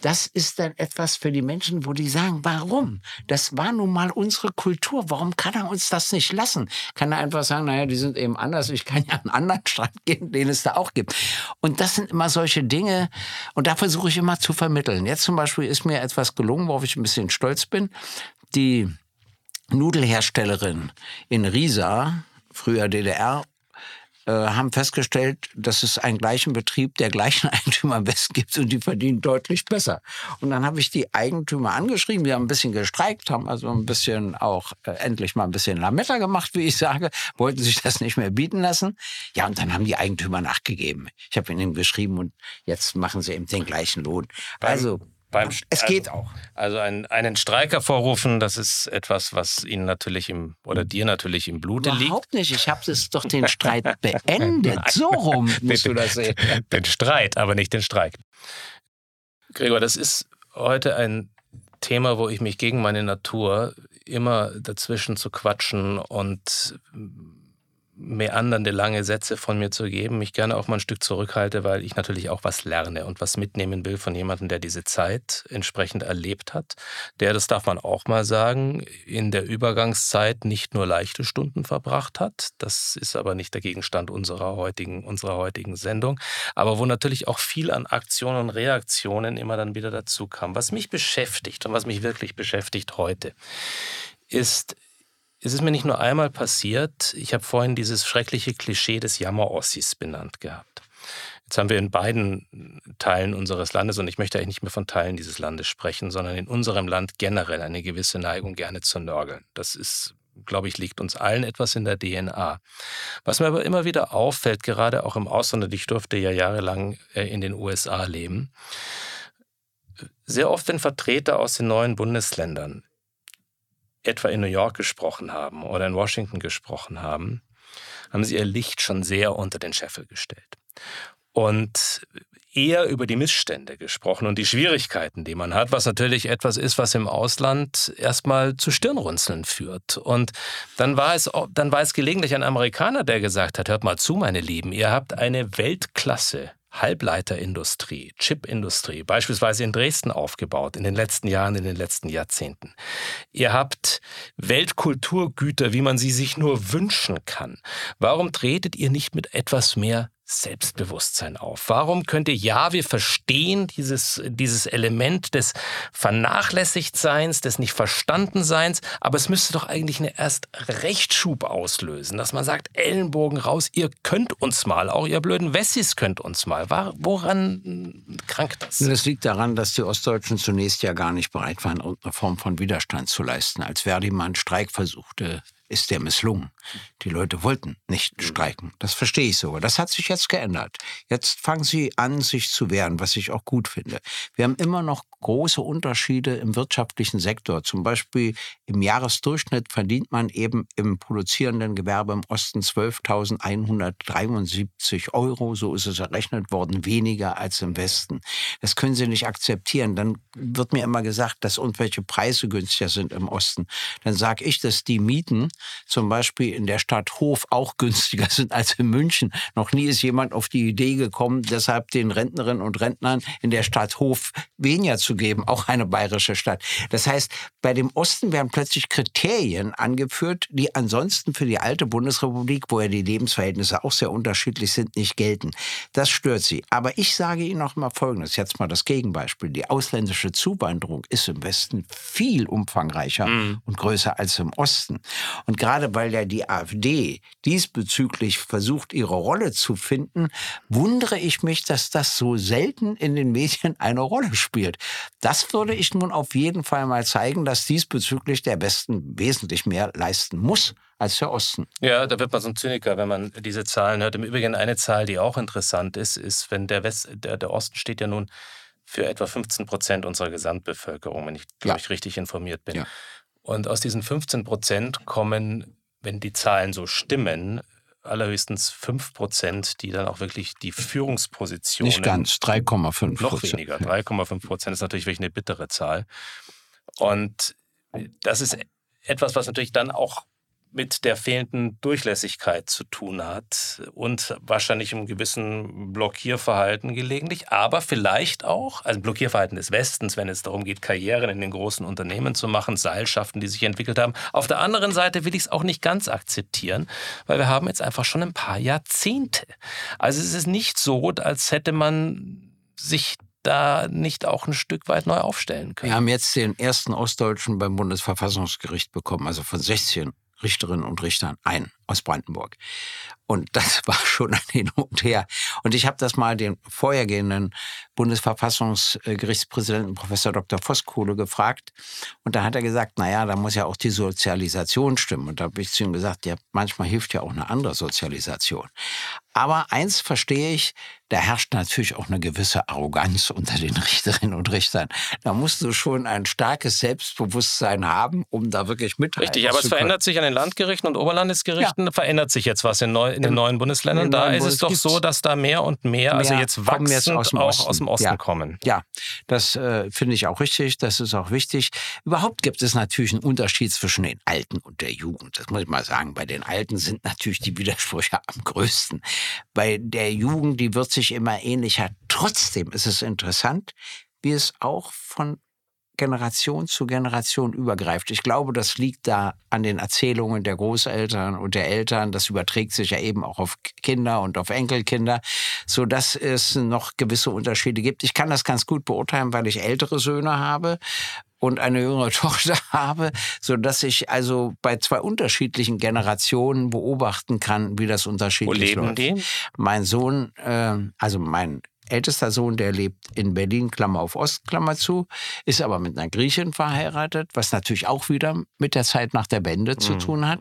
Das ist dann etwas für die Menschen, wo die sagen, warum? Das war nun mal unsere Kultur. Warum kann er uns das nicht lassen? Kann er einfach sagen, naja, die sind eben anders. Ich kann ja einen anderen Strand gehen, den es da auch gibt. Und das sind immer solche Dinge. Und da versuche ich immer zu vermitteln. Jetzt zum Beispiel ist mir etwas gelungen, worauf ich ein bisschen stolz bin. Die Nudelherstellerin in Riesa, früher DDR, haben festgestellt, dass es einen gleichen Betrieb der gleichen Eigentümer am besten gibt und die verdienen deutlich besser. Und dann habe ich die Eigentümer angeschrieben, die haben ein bisschen gestreikt, haben also ein bisschen auch äh, endlich mal ein bisschen Lametta gemacht, wie ich sage, wollten sich das nicht mehr bieten lassen. Ja, und dann haben die Eigentümer nachgegeben. Ich habe ihnen geschrieben und jetzt machen sie eben den gleichen Lohn. Also beim, es geht auch. Also ein, einen Streik hervorrufen, das ist etwas, was Ihnen natürlich im oder dir natürlich im Blute Überhaupt liegt. Überhaupt nicht. Ich habe es doch den Streit beendet. so rum musst den, du das sehen. Den Streit, aber nicht den Streik. Gregor, das ist heute ein Thema, wo ich mich gegen meine Natur immer dazwischen zu quatschen und meandernde lange Sätze von mir zu geben, mich gerne auch mal ein Stück zurückhalte, weil ich natürlich auch was lerne und was mitnehmen will von jemandem, der diese Zeit entsprechend erlebt hat, der, das darf man auch mal sagen, in der Übergangszeit nicht nur leichte Stunden verbracht hat, das ist aber nicht der Gegenstand unserer heutigen, unserer heutigen Sendung, aber wo natürlich auch viel an Aktionen und Reaktionen immer dann wieder dazu kam. Was mich beschäftigt und was mich wirklich beschäftigt heute, ist es ist mir nicht nur einmal passiert, ich habe vorhin dieses schreckliche Klischee des Jammerossis benannt gehabt. Jetzt haben wir in beiden Teilen unseres Landes, und ich möchte eigentlich nicht mehr von Teilen dieses Landes sprechen, sondern in unserem Land generell eine gewisse Neigung, gerne zu nörgeln. Das ist, glaube ich, liegt uns allen etwas in der DNA. Was mir aber immer wieder auffällt, gerade auch im Ausland, und ich durfte ja jahrelang äh, in den USA leben, sehr oft, wenn Vertreter aus den neuen Bundesländern etwa in New York gesprochen haben oder in Washington gesprochen haben, haben sie ihr Licht schon sehr unter den Scheffel gestellt. Und eher über die Missstände gesprochen und die Schwierigkeiten, die man hat, was natürlich etwas ist, was im Ausland erstmal zu Stirnrunzeln führt. Und dann war es, dann war es gelegentlich ein Amerikaner, der gesagt hat, hört mal zu, meine Lieben, ihr habt eine Weltklasse Halbleiterindustrie, Chipindustrie, beispielsweise in Dresden aufgebaut, in den letzten Jahren, in den letzten Jahrzehnten. Ihr habt Weltkulturgüter, wie man sie sich nur wünschen kann. Warum tretet ihr nicht mit etwas mehr Selbstbewusstsein auf? Warum könnte ja, wir verstehen dieses, dieses Element des Vernachlässigtseins, des Nicht-Verstandenseins, aber es müsste doch eigentlich eine erst Rechtsschub auslösen, dass man sagt, Ellenbogen raus, ihr könnt uns mal, auch ihr blöden Wessis könnt uns mal. Woran krankt das? Das liegt daran, dass die Ostdeutschen zunächst ja gar nicht bereit waren, irgendeine Form von Widerstand zu leisten. Als Verdi mal einen Streik versuchte, ist der misslungen. Die Leute wollten nicht mhm. streiken. Das verstehe ich sogar. Das hat sich jetzt geändert. Jetzt fangen sie an, sich zu wehren, was ich auch gut finde. Wir haben immer noch große Unterschiede im wirtschaftlichen Sektor. Zum Beispiel im Jahresdurchschnitt verdient man eben im produzierenden Gewerbe im Osten 12.173 Euro. So ist es errechnet worden, weniger als im Westen. Das können Sie nicht akzeptieren. Dann wird mir immer gesagt, dass irgendwelche Preise günstiger sind im Osten. Dann sage ich, dass die Mieten zum Beispiel in der Stadt Hof auch günstiger sind als in München. Noch nie ist jemand auf die Idee gekommen, deshalb den Rentnerinnen und Rentnern in der Stadt Hof weniger zu geben, auch eine bayerische Stadt. Das heißt, bei dem Osten werden plötzlich Kriterien angeführt, die ansonsten für die alte Bundesrepublik, wo ja die Lebensverhältnisse auch sehr unterschiedlich sind, nicht gelten. Das stört sie. Aber ich sage Ihnen noch mal Folgendes, jetzt mal das Gegenbeispiel. Die ausländische Zuwanderung ist im Westen viel umfangreicher mhm. und größer als im Osten. Und gerade weil ja die AfD diesbezüglich versucht, ihre Rolle zu finden, wundere ich mich, dass das so selten in den Medien eine Rolle spielt. Das würde ich nun auf jeden Fall mal zeigen, dass diesbezüglich der Westen wesentlich mehr leisten muss als der Osten. Ja, da wird man so ein Zyniker, wenn man diese Zahlen hört. Im Übrigen eine Zahl, die auch interessant ist, ist, wenn der, West, der, der Osten steht ja nun für etwa 15 Prozent unserer Gesamtbevölkerung, wenn ich, glaube ja. ich, richtig informiert bin. Ja. Und aus diesen 15 Prozent kommen, wenn die Zahlen so stimmen, allerhöchstens 5 Prozent, die dann auch wirklich die Führungspositionen. Nicht ganz, 3,5 Noch weniger. 3,5 Prozent ist natürlich wirklich eine bittere Zahl. Und das ist etwas, was natürlich dann auch mit der fehlenden Durchlässigkeit zu tun hat und wahrscheinlich einem gewissen Blockierverhalten gelegentlich, aber vielleicht auch, also Blockierverhalten des Westens, wenn es darum geht, Karrieren in den großen Unternehmen zu machen, Seilschaften, die sich entwickelt haben. Auf der anderen Seite will ich es auch nicht ganz akzeptieren, weil wir haben jetzt einfach schon ein paar Jahrzehnte. Also es ist nicht so, als hätte man sich da nicht auch ein Stück weit neu aufstellen können. Wir haben jetzt den ersten Ostdeutschen beim Bundesverfassungsgericht bekommen, also von 16 Richterinnen und Richtern ein aus Brandenburg. Und das war schon ein Hin und Her. Und ich habe das mal den vorhergehenden Bundesverfassungsgerichtspräsidenten Professor Dr. Voskuhle gefragt. Und da hat er gesagt, naja, da muss ja auch die Sozialisation stimmen. Und da habe ich zu ihm gesagt, ja, manchmal hilft ja auch eine andere Sozialisation. Aber eins verstehe ich, da herrscht natürlich auch eine gewisse Arroganz unter den Richterinnen und Richtern. Da musst du schon ein starkes Selbstbewusstsein haben, um da wirklich mithalten Richtig, aber es verändert sich an den Landgerichten und Oberlandesgerichten, ja. verändert sich jetzt was in, neu, in den neuen Bundesländern. Den da neuen ist es doch so, dass da mehr und mehr, also mehr also jetzt wachsend jetzt aus auch Osten. aus dem Osten ja. kommen. Ja, das äh, finde ich auch richtig, das ist auch wichtig. Überhaupt gibt es natürlich einen Unterschied zwischen den Alten und der Jugend. Das muss ich mal sagen. Bei den Alten sind natürlich die Widersprüche am größten. Bei der Jugend, die wird sich immer ähnlicher. Trotzdem ist es interessant, wie es auch von Generation zu Generation übergreift. Ich glaube, das liegt da an den Erzählungen der Großeltern und der Eltern. Das überträgt sich ja eben auch auf Kinder und auf Enkelkinder, so dass es noch gewisse Unterschiede gibt. Ich kann das ganz gut beurteilen, weil ich ältere Söhne habe und eine jüngere Tochter habe, so dass ich also bei zwei unterschiedlichen Generationen beobachten kann, wie das unterschiedlich Wo leben läuft. Die? Mein Sohn, äh, also mein ältester Sohn, der lebt in Berlin, Klammer auf Ost, Klammer zu, ist aber mit einer Griechin verheiratet, was natürlich auch wieder mit der Zeit nach der Wende mhm. zu tun hat.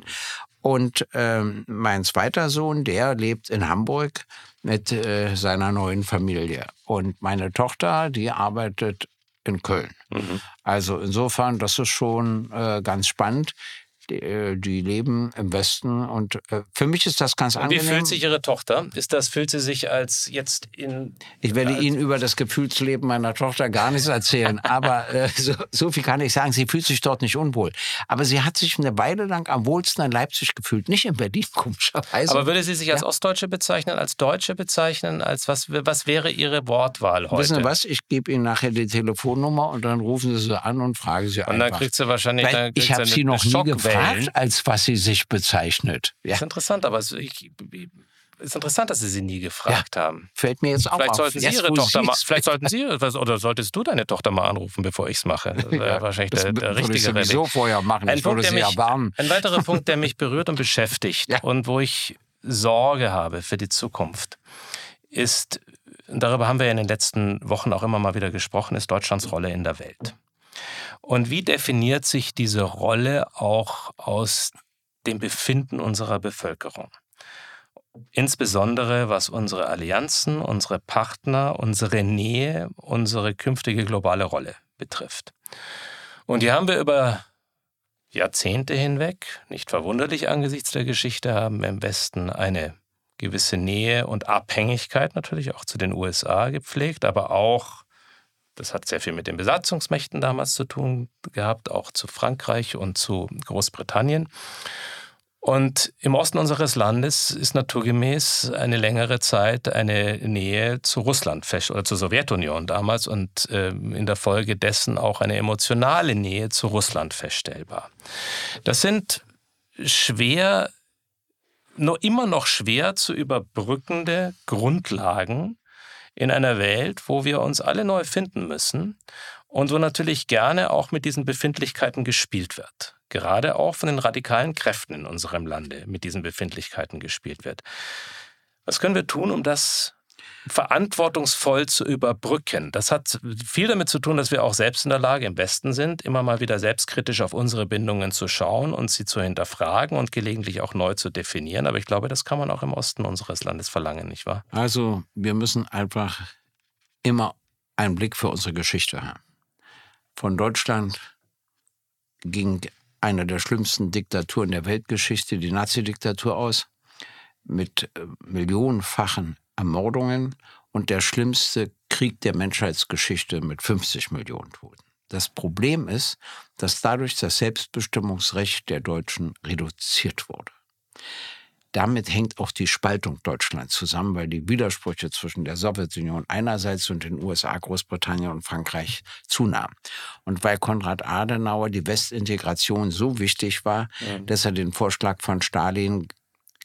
Und ähm, mein zweiter Sohn, der lebt in Hamburg mit äh, seiner neuen Familie. Und meine Tochter, die arbeitet in Köln. Mhm. Also insofern, das ist schon äh, ganz spannend. Die, äh, die, leben im Westen und äh, für mich ist das ganz und angenehm. Wie fühlt sich Ihre Tochter? Ist das, fühlt sie sich als jetzt in... Ich werde Ihnen über das Gefühlsleben meiner Tochter gar nichts erzählen, aber äh, so, so, viel kann ich sagen, sie fühlt sich dort nicht unwohl. Aber sie hat sich eine Weile lang am wohlsten in Leipzig gefühlt, nicht in Berlin, komischerweise. Aber würde sie sich als ja. Ostdeutsche bezeichnen, als Deutsche bezeichnen, als was, was wäre Ihre Wortwahl heute? Wissen Sie was, ich gebe Ihnen nachher die Telefonnummer und dann rufen Sie sie an und fragen Sie und einfach. Und dann kriegt sie wahrscheinlich... Weil ich habe sie noch nie gefragt gefragt, als was sie sich bezeichnet. Ja. Das ist interessant, aber ich, ist interessant, dass Sie sie nie gefragt ja, haben. Fällt mir jetzt auch vielleicht auf. Sollten Sie Ihre Tochter mal, vielleicht sollten Sie oder solltest du deine Tochter mal anrufen, bevor ich es mache. Das wäre ja, wahrscheinlich das der, der richtige ich sowieso Reding. vorher machen. Ein, ich Punkt, würde sie erwarmen. ein weiterer Punkt, der mich berührt und beschäftigt ja. und wo ich Sorge habe für die Zukunft, ist, darüber haben wir ja in den letzten Wochen auch immer mal wieder gesprochen, ist Deutschlands Rolle in der Welt. Und wie definiert sich diese Rolle auch aus dem Befinden unserer Bevölkerung? Insbesondere was unsere Allianzen, unsere Partner, unsere Nähe, unsere künftige globale Rolle betrifft. Und hier haben wir über Jahrzehnte hinweg, nicht verwunderlich angesichts der Geschichte, haben wir im Westen eine gewisse Nähe und Abhängigkeit natürlich auch zu den USA gepflegt, aber auch, das hat sehr viel mit den Besatzungsmächten damals zu tun gehabt, auch zu Frankreich und zu Großbritannien. Und im Osten unseres Landes ist naturgemäß eine längere Zeit eine Nähe zu Russland oder zur Sowjetunion damals und äh, in der Folge dessen auch eine emotionale Nähe zu Russland feststellbar. Das sind schwer, nur immer noch schwer zu überbrückende Grundlagen in einer Welt, wo wir uns alle neu finden müssen und wo natürlich gerne auch mit diesen Befindlichkeiten gespielt wird gerade auch von den radikalen Kräften in unserem Lande mit diesen Befindlichkeiten gespielt wird. Was können wir tun, um das verantwortungsvoll zu überbrücken? Das hat viel damit zu tun, dass wir auch selbst in der Lage im Westen sind, immer mal wieder selbstkritisch auf unsere Bindungen zu schauen und sie zu hinterfragen und gelegentlich auch neu zu definieren. Aber ich glaube, das kann man auch im Osten unseres Landes verlangen, nicht wahr? Also wir müssen einfach immer einen Blick für unsere Geschichte haben. Von Deutschland ging einer der schlimmsten Diktaturen der Weltgeschichte, die Nazi-Diktatur aus, mit äh, millionenfachen Ermordungen und der schlimmste Krieg der Menschheitsgeschichte mit 50 Millionen Toten. Das Problem ist, dass dadurch das Selbstbestimmungsrecht der Deutschen reduziert wurde damit hängt auch die Spaltung Deutschlands zusammen, weil die Widersprüche zwischen der Sowjetunion einerseits und den USA, Großbritannien und Frankreich zunahmen. Und weil Konrad Adenauer die Westintegration so wichtig war, ja. dass er den Vorschlag von Stalin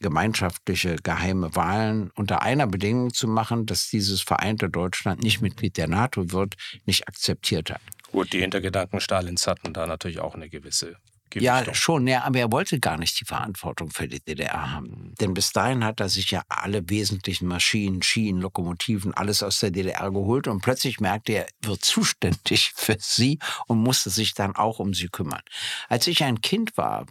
gemeinschaftliche geheime Wahlen unter einer Bedingung zu machen, dass dieses vereinte Deutschland nicht Mitglied der NATO wird, nicht akzeptiert hat. Gut, die Hintergedanken Stalins hatten da natürlich auch eine gewisse ja, schon, ja, aber er wollte gar nicht die Verantwortung für die DDR haben. Denn bis dahin hat er sich ja alle wesentlichen Maschinen, Schienen, Lokomotiven, alles aus der DDR geholt und plötzlich merkte er, er wird zuständig für sie und musste sich dann auch um sie kümmern. Als ich ein Kind war,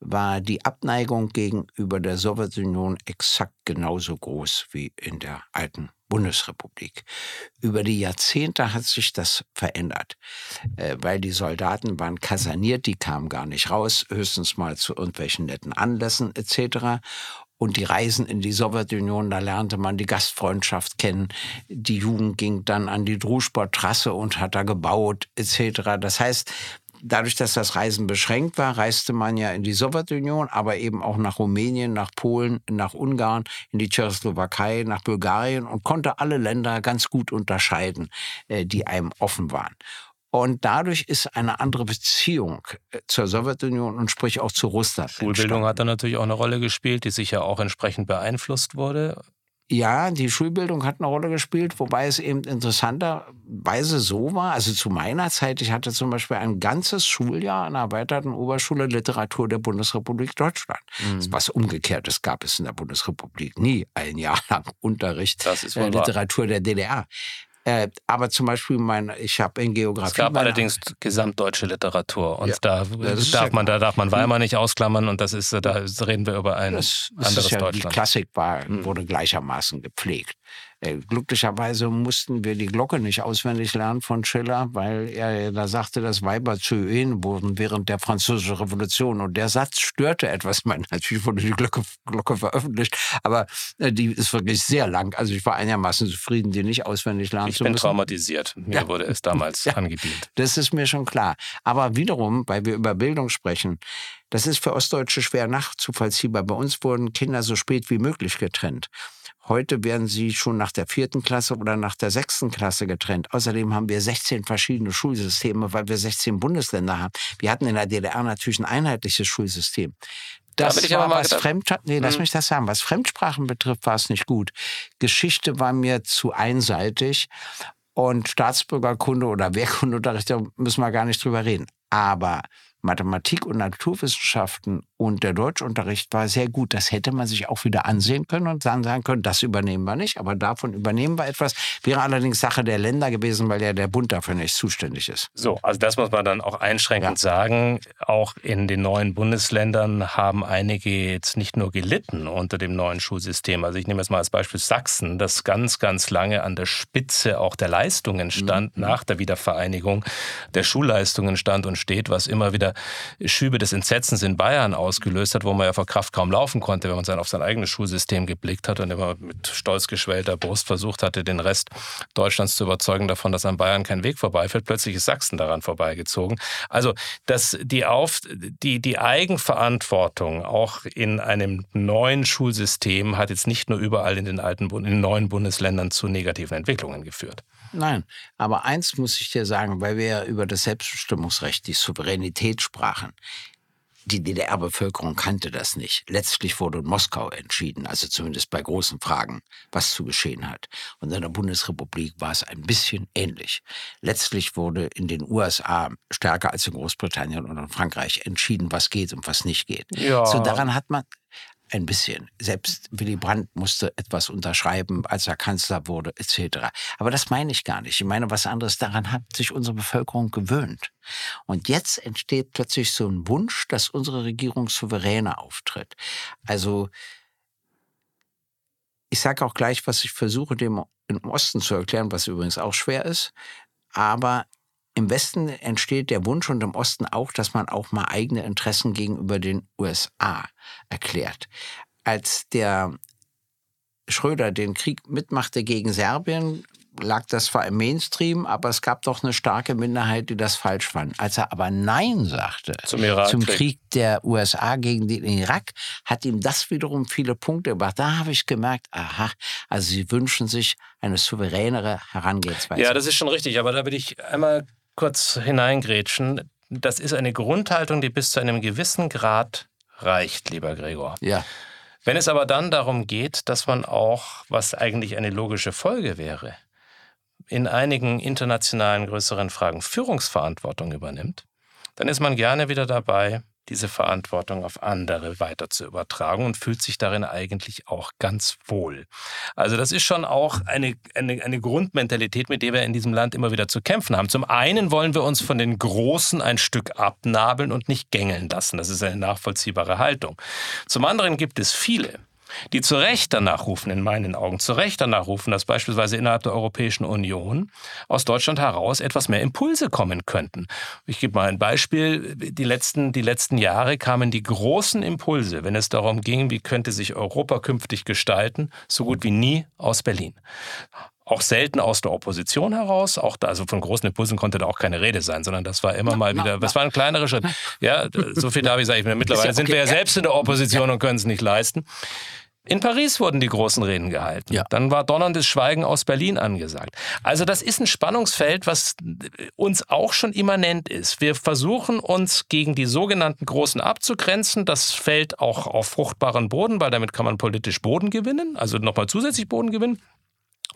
war die Abneigung gegenüber der Sowjetunion exakt genauso groß wie in der alten Bundesrepublik. Über die Jahrzehnte hat sich das verändert, äh, weil die Soldaten waren kaserniert, die kamen gar nicht raus, höchstens mal zu irgendwelchen netten Anlässen etc. Und die Reisen in die Sowjetunion, da lernte man die Gastfreundschaft kennen. Die Jugend ging dann an die Druschbor-Trasse und hat da gebaut etc. Das heißt, dadurch, dass das Reisen beschränkt war, reiste man ja in die Sowjetunion, aber eben auch nach Rumänien, nach Polen, nach Ungarn, in die Tschechoslowakei, nach Bulgarien und konnte alle Länder ganz gut unterscheiden, äh, die einem offen waren. Und dadurch ist eine andere Beziehung äh, zur Sowjetunion und sprich auch zu Russland. Schulbildung entstanden. hat da natürlich auch eine Rolle gespielt, die sicher auch entsprechend beeinflusst wurde. Ja, die Schulbildung hat eine Rolle gespielt, wobei es eben interessanterweise so war. Also zu meiner Zeit, ich hatte zum Beispiel ein ganzes Schuljahr an der erweiterten Oberschule Literatur der Bundesrepublik Deutschland. Mhm. Was Umgekehrtes gab es in der Bundesrepublik nie. Ein Jahr lang Unterricht äh, Literatur der DDR. Äh, aber zum Beispiel, mein, ich habe in Geografie. Es gab allerdings gesamtdeutsche Literatur und ja, da, darf man, da darf man Weimar nicht ausklammern und das ist, da reden wir über ein das, das anderes ja, Deutschland. Die Klassik war, hm. wurde gleichermaßen gepflegt. Äh, glücklicherweise mussten wir die Glocke nicht auswendig lernen von Schiller, weil er da sagte, dass Weiber zu Öhen wurden während der Französischen Revolution. Und der Satz störte etwas. Ich meine, natürlich wurde die Glocke, Glocke veröffentlicht, aber äh, die ist wirklich sehr lang. Also ich war einigermaßen zufrieden, die nicht auswendig lernen ich zu müssen. Ich bin traumatisiert. Mir ja. wurde es damals ja. angedient. Das ist mir schon klar. Aber wiederum, weil wir über Bildung sprechen, das ist für Ostdeutsche schwer nachzuvollziehbar. Bei uns wurden Kinder so spät wie möglich getrennt. Heute werden sie schon nach der vierten Klasse oder nach der sechsten Klasse getrennt. Außerdem haben wir 16 verschiedene Schulsysteme, weil wir 16 Bundesländer haben. Wir hatten in der DDR natürlich ein einheitliches Schulsystem. Das Da war, was Fremd, nee, lass Hm. mich das sagen. Was Fremdsprachen betrifft, war es nicht gut. Geschichte war mir zu einseitig und Staatsbürgerkunde oder Wehrkundeunterricht, da müssen wir gar nicht drüber reden. Aber Mathematik und Naturwissenschaften und der Deutschunterricht war sehr gut. Das hätte man sich auch wieder ansehen können und dann sagen können, das übernehmen wir nicht, aber davon übernehmen wir etwas. Wäre allerdings Sache der Länder gewesen, weil ja der Bund dafür nicht zuständig ist. So, also das muss man dann auch einschränkend sagen. Auch in den neuen Bundesländern haben einige jetzt nicht nur gelitten unter dem neuen Schulsystem. Also ich nehme jetzt mal als Beispiel Sachsen, das ganz, ganz lange an der Spitze auch der Leistungen stand, nach der Wiedervereinigung der Schulleistungen stand und steht, was immer wieder Schübe des Entsetzens in Bayern ausgelöst hat, wo man ja vor Kraft kaum laufen konnte, wenn man dann auf sein eigenes Schulsystem geblickt hat und immer mit stolz geschwellter Brust versucht hatte, den Rest Deutschlands zu überzeugen davon, dass an Bayern kein Weg vorbeiführt. Plötzlich ist Sachsen daran vorbeigezogen. Also dass die, Auf, die, die Eigenverantwortung auch in einem neuen Schulsystem hat jetzt nicht nur überall in den alten in den neuen Bundesländern zu negativen Entwicklungen geführt. Nein, aber eins muss ich dir sagen, weil wir ja über das Selbstbestimmungsrecht, die Souveränität sprachen. Die DDR-Bevölkerung kannte das nicht. Letztlich wurde in Moskau entschieden, also zumindest bei großen Fragen, was zu geschehen hat. Und in der Bundesrepublik war es ein bisschen ähnlich. Letztlich wurde in den USA stärker als in Großbritannien und in Frankreich entschieden, was geht und was nicht geht. Ja. So daran hat man ein bisschen. Selbst Willy Brandt musste etwas unterschreiben, als er Kanzler wurde, etc. Aber das meine ich gar nicht. Ich meine was anderes. Daran hat sich unsere Bevölkerung gewöhnt. Und jetzt entsteht plötzlich so ein Wunsch, dass unsere Regierung souveräner auftritt. Also ich sage auch gleich, was ich versuche, dem im Osten zu erklären, was übrigens auch schwer ist. Aber im Westen entsteht der Wunsch und im Osten auch, dass man auch mal eigene Interessen gegenüber den USA erklärt. Als der Schröder den Krieg mitmachte gegen Serbien, lag das zwar im Mainstream, aber es gab doch eine starke Minderheit, die das falsch fand. Als er aber Nein sagte Zum Irakkrieg. Krieg der USA gegen den Irak, hat ihm das wiederum viele Punkte gebracht. Da habe ich gemerkt, aha, also sie wünschen sich eine souveränere Herangehensweise. Ja, das ist schon richtig, aber da will ich einmal kurz hineingrätschen. Das ist eine Grundhaltung, die bis zu einem gewissen Grad reicht, lieber Gregor. ja. Wenn es aber dann darum geht, dass man auch, was eigentlich eine logische Folge wäre, in einigen internationalen größeren Fragen Führungsverantwortung übernimmt, dann ist man gerne wieder dabei, diese Verantwortung auf andere weiter zu übertragen und fühlt sich darin eigentlich auch ganz wohl. Also das ist schon auch eine, eine, eine Grundmentalität, mit der wir in diesem Land immer wieder zu kämpfen haben. Zum einen wollen wir uns von den Großen ein Stück abnabeln und nicht gängeln lassen. Das ist eine nachvollziehbare Haltung. Zum anderen gibt es viele, die zu Recht danach rufen, in meinen Augen, zu Recht danach rufen, dass beispielsweise innerhalb der Europäischen Union aus Deutschland heraus etwas mehr Impulse kommen könnten. Ich gebe mal ein Beispiel. Die letzten, die letzten Jahre kamen die großen Impulse, wenn es darum ging, wie könnte sich Europa künftig gestalten, so gut wie nie aus Berlin. Auch selten aus der Opposition heraus. Auch da, also von großen Impulsen konnte da auch keine Rede sein, sondern das war immer mal wieder, das war ein kleinerer Schritt. Ja, so viel darf ich sagen. Mittlerweile ja sind wir ja okay, ja. selbst in der Opposition und können es nicht leisten. In Paris wurden die großen Reden gehalten. Ja. Dann war donnerndes Schweigen aus Berlin angesagt. Also das ist ein Spannungsfeld, was uns auch schon immanent ist. Wir versuchen uns gegen die sogenannten Großen abzugrenzen. Das fällt auch auf fruchtbaren Boden, weil damit kann man politisch Boden gewinnen, also nochmal zusätzlich Boden gewinnen.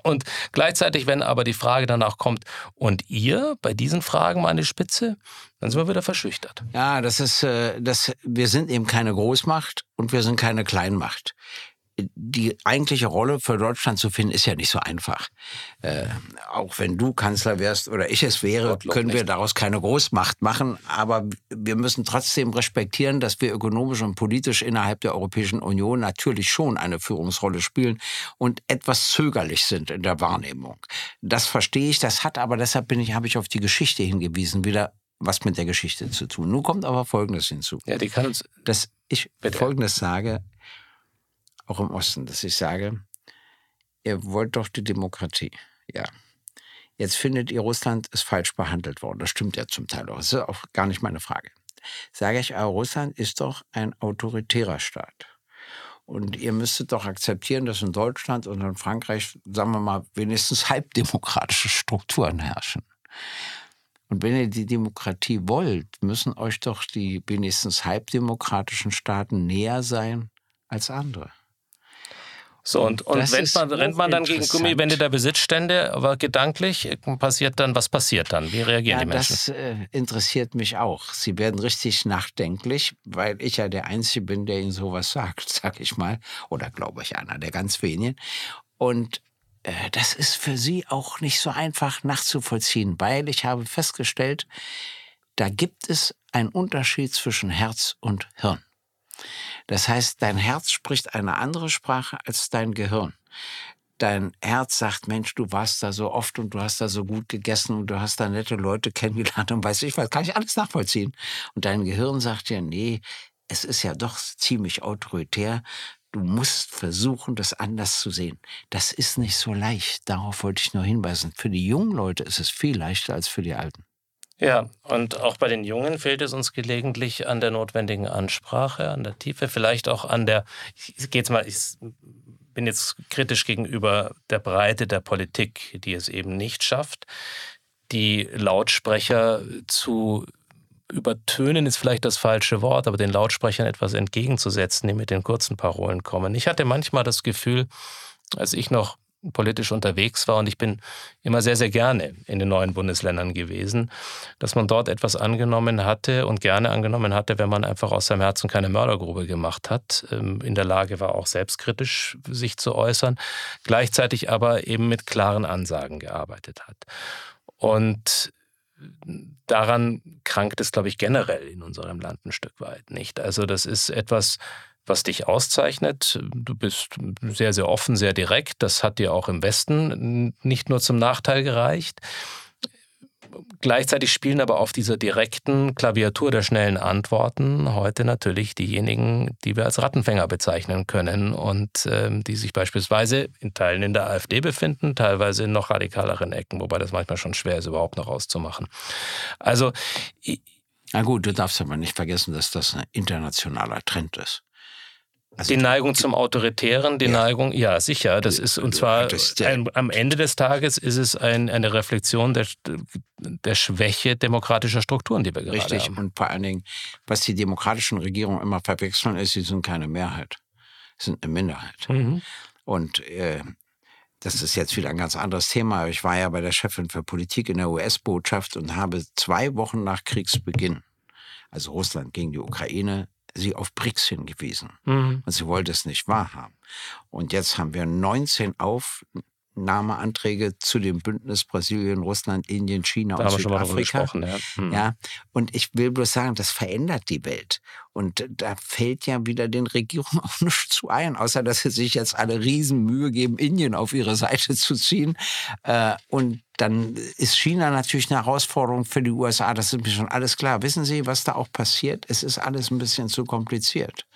Und gleichzeitig, wenn aber die Frage danach kommt, und ihr bei diesen Fragen mal die Spitze, dann sind wir wieder verschüchtert. Ja, das ist, äh, das, wir sind eben keine Großmacht und wir sind keine Kleinmacht. Die eigentliche Rolle für Deutschland zu finden, ist ja nicht so einfach. Äh, auch wenn du Kanzler wärst oder ich es wäre, Gottlob können wir nicht. daraus keine Großmacht machen. Aber wir müssen trotzdem respektieren, dass wir ökonomisch und politisch innerhalb der Europäischen Union natürlich schon eine Führungsrolle spielen und etwas zögerlich sind in der Wahrnehmung. Das verstehe ich. Das hat aber, deshalb bin ich, habe ich auf die Geschichte hingewiesen, wieder was mit der Geschichte zu tun. Nun kommt aber Folgendes hinzu Ja, die kann uns. dass ich Bitte. Folgendes sage, auch im Osten, dass ich sage, ihr wollt doch die Demokratie. Ja. Jetzt findet ihr, Russland ist falsch behandelt worden. Das stimmt ja zum Teil auch. Das ist auch gar nicht meine Frage. Sage ich, aber Russland ist doch ein autoritärer Staat. Und ihr müsstet doch akzeptieren, dass in Deutschland und in Frankreich, sagen wir mal, wenigstens halbdemokratische Strukturen herrschen. Und wenn ihr die Demokratie wollt, müssen euch doch die wenigstens halbdemokratischen Staaten näher sein als andere. So, und, und rennt, man, rennt man dann gegen Gummibände der Besitzstände, aber gedanklich passiert dann, was passiert dann? Wie reagieren ja, die Menschen? Das äh, interessiert mich auch. Sie werden richtig nachdenklich, weil ich ja der Einzige bin, der Ihnen sowas sagt, sag ich mal. Oder glaube ich einer der ganz wenigen. Und äh, das ist für Sie auch nicht so einfach nachzuvollziehen, weil ich habe festgestellt, da gibt es einen Unterschied zwischen Herz und Hirn. Das heißt, dein Herz spricht eine andere Sprache als dein Gehirn. Dein Herz sagt, Mensch, du warst da so oft und du hast da so gut gegessen und du hast da nette Leute kennengelernt und weiß ich was, kann ich alles nachvollziehen. Und dein Gehirn sagt dir, nee, es ist ja doch ziemlich autoritär. Du musst versuchen, das anders zu sehen. Das ist nicht so leicht. Darauf wollte ich nur hinweisen. Für die jungen Leute ist es viel leichter als für die Alten. Ja, und auch bei den Jungen fehlt es uns gelegentlich an der notwendigen Ansprache, an der Tiefe, vielleicht auch an der, ich gehe mal, ich bin jetzt kritisch gegenüber der Breite der Politik, die es eben nicht schafft, die Lautsprecher zu übertönen ist vielleicht das falsche Wort, aber den Lautsprechern etwas entgegenzusetzen, die mit den kurzen Parolen kommen. Ich hatte manchmal das Gefühl, als ich noch politisch unterwegs war und ich bin immer sehr, sehr gerne in den neuen Bundesländern gewesen, dass man dort etwas angenommen hatte und gerne angenommen hatte, wenn man einfach aus seinem Herzen keine Mördergrube gemacht hat, ähm, in der Lage war, auch selbstkritisch sich zu äußern, gleichzeitig aber eben mit klaren Ansagen gearbeitet hat. Und daran krankt es, glaube ich, generell in unserem Land ein Stück weit nicht. Also das ist etwas, was dich auszeichnet. Du bist sehr, sehr offen, sehr direkt. Das hat dir auch im Westen nicht nur zum Nachteil gereicht. Gleichzeitig spielen aber auf dieser direkten Klaviatur der schnellen Antworten heute natürlich diejenigen, die wir als Rattenfänger bezeichnen können und äh, die sich beispielsweise in Teilen in der AfD befinden, teilweise in noch radikaleren Ecken, wobei das manchmal schon schwer ist, überhaupt noch auszumachen. Also. Na gut, du darfst aber nicht vergessen, dass das ein internationaler Trend ist. Also die Neigung zum Autoritären, die ja. Neigung, ja, sicher. Das ist, und zwar ein, am Ende des Tages ist es ein, eine Reflexion der, der Schwäche demokratischer Strukturen, die wir gerade Richtig. haben. Richtig. Und vor allen Dingen, was die demokratischen Regierungen immer verwechseln, ist, sie sind keine Mehrheit. Sie sind eine Minderheit. Mhm. Und äh, das ist jetzt wieder ein ganz anderes Thema. Ich war ja bei der Chefin für Politik in der US-Botschaft und habe zwei Wochen nach Kriegsbeginn, also Russland gegen die Ukraine, sie auf BRICS hingewiesen. Mhm. Und sie wollte es nicht wahrhaben. Und jetzt haben wir 19 Aufnahmeanträge zu dem Bündnis Brasilien, Russland, Indien, China da und Südafrika. Ja. Mhm. ja. Und ich will bloß sagen, das verändert die Welt. Und da fällt ja wieder den Regierungen auch nichts zu ein, außer dass sie sich jetzt alle Riesenmühe geben, Indien auf ihre Seite zu ziehen. Äh, und dann ist China natürlich eine Herausforderung für die USA. Das ist mir schon alles klar. Wissen Sie, was da auch passiert? Es ist alles ein bisschen zu kompliziert.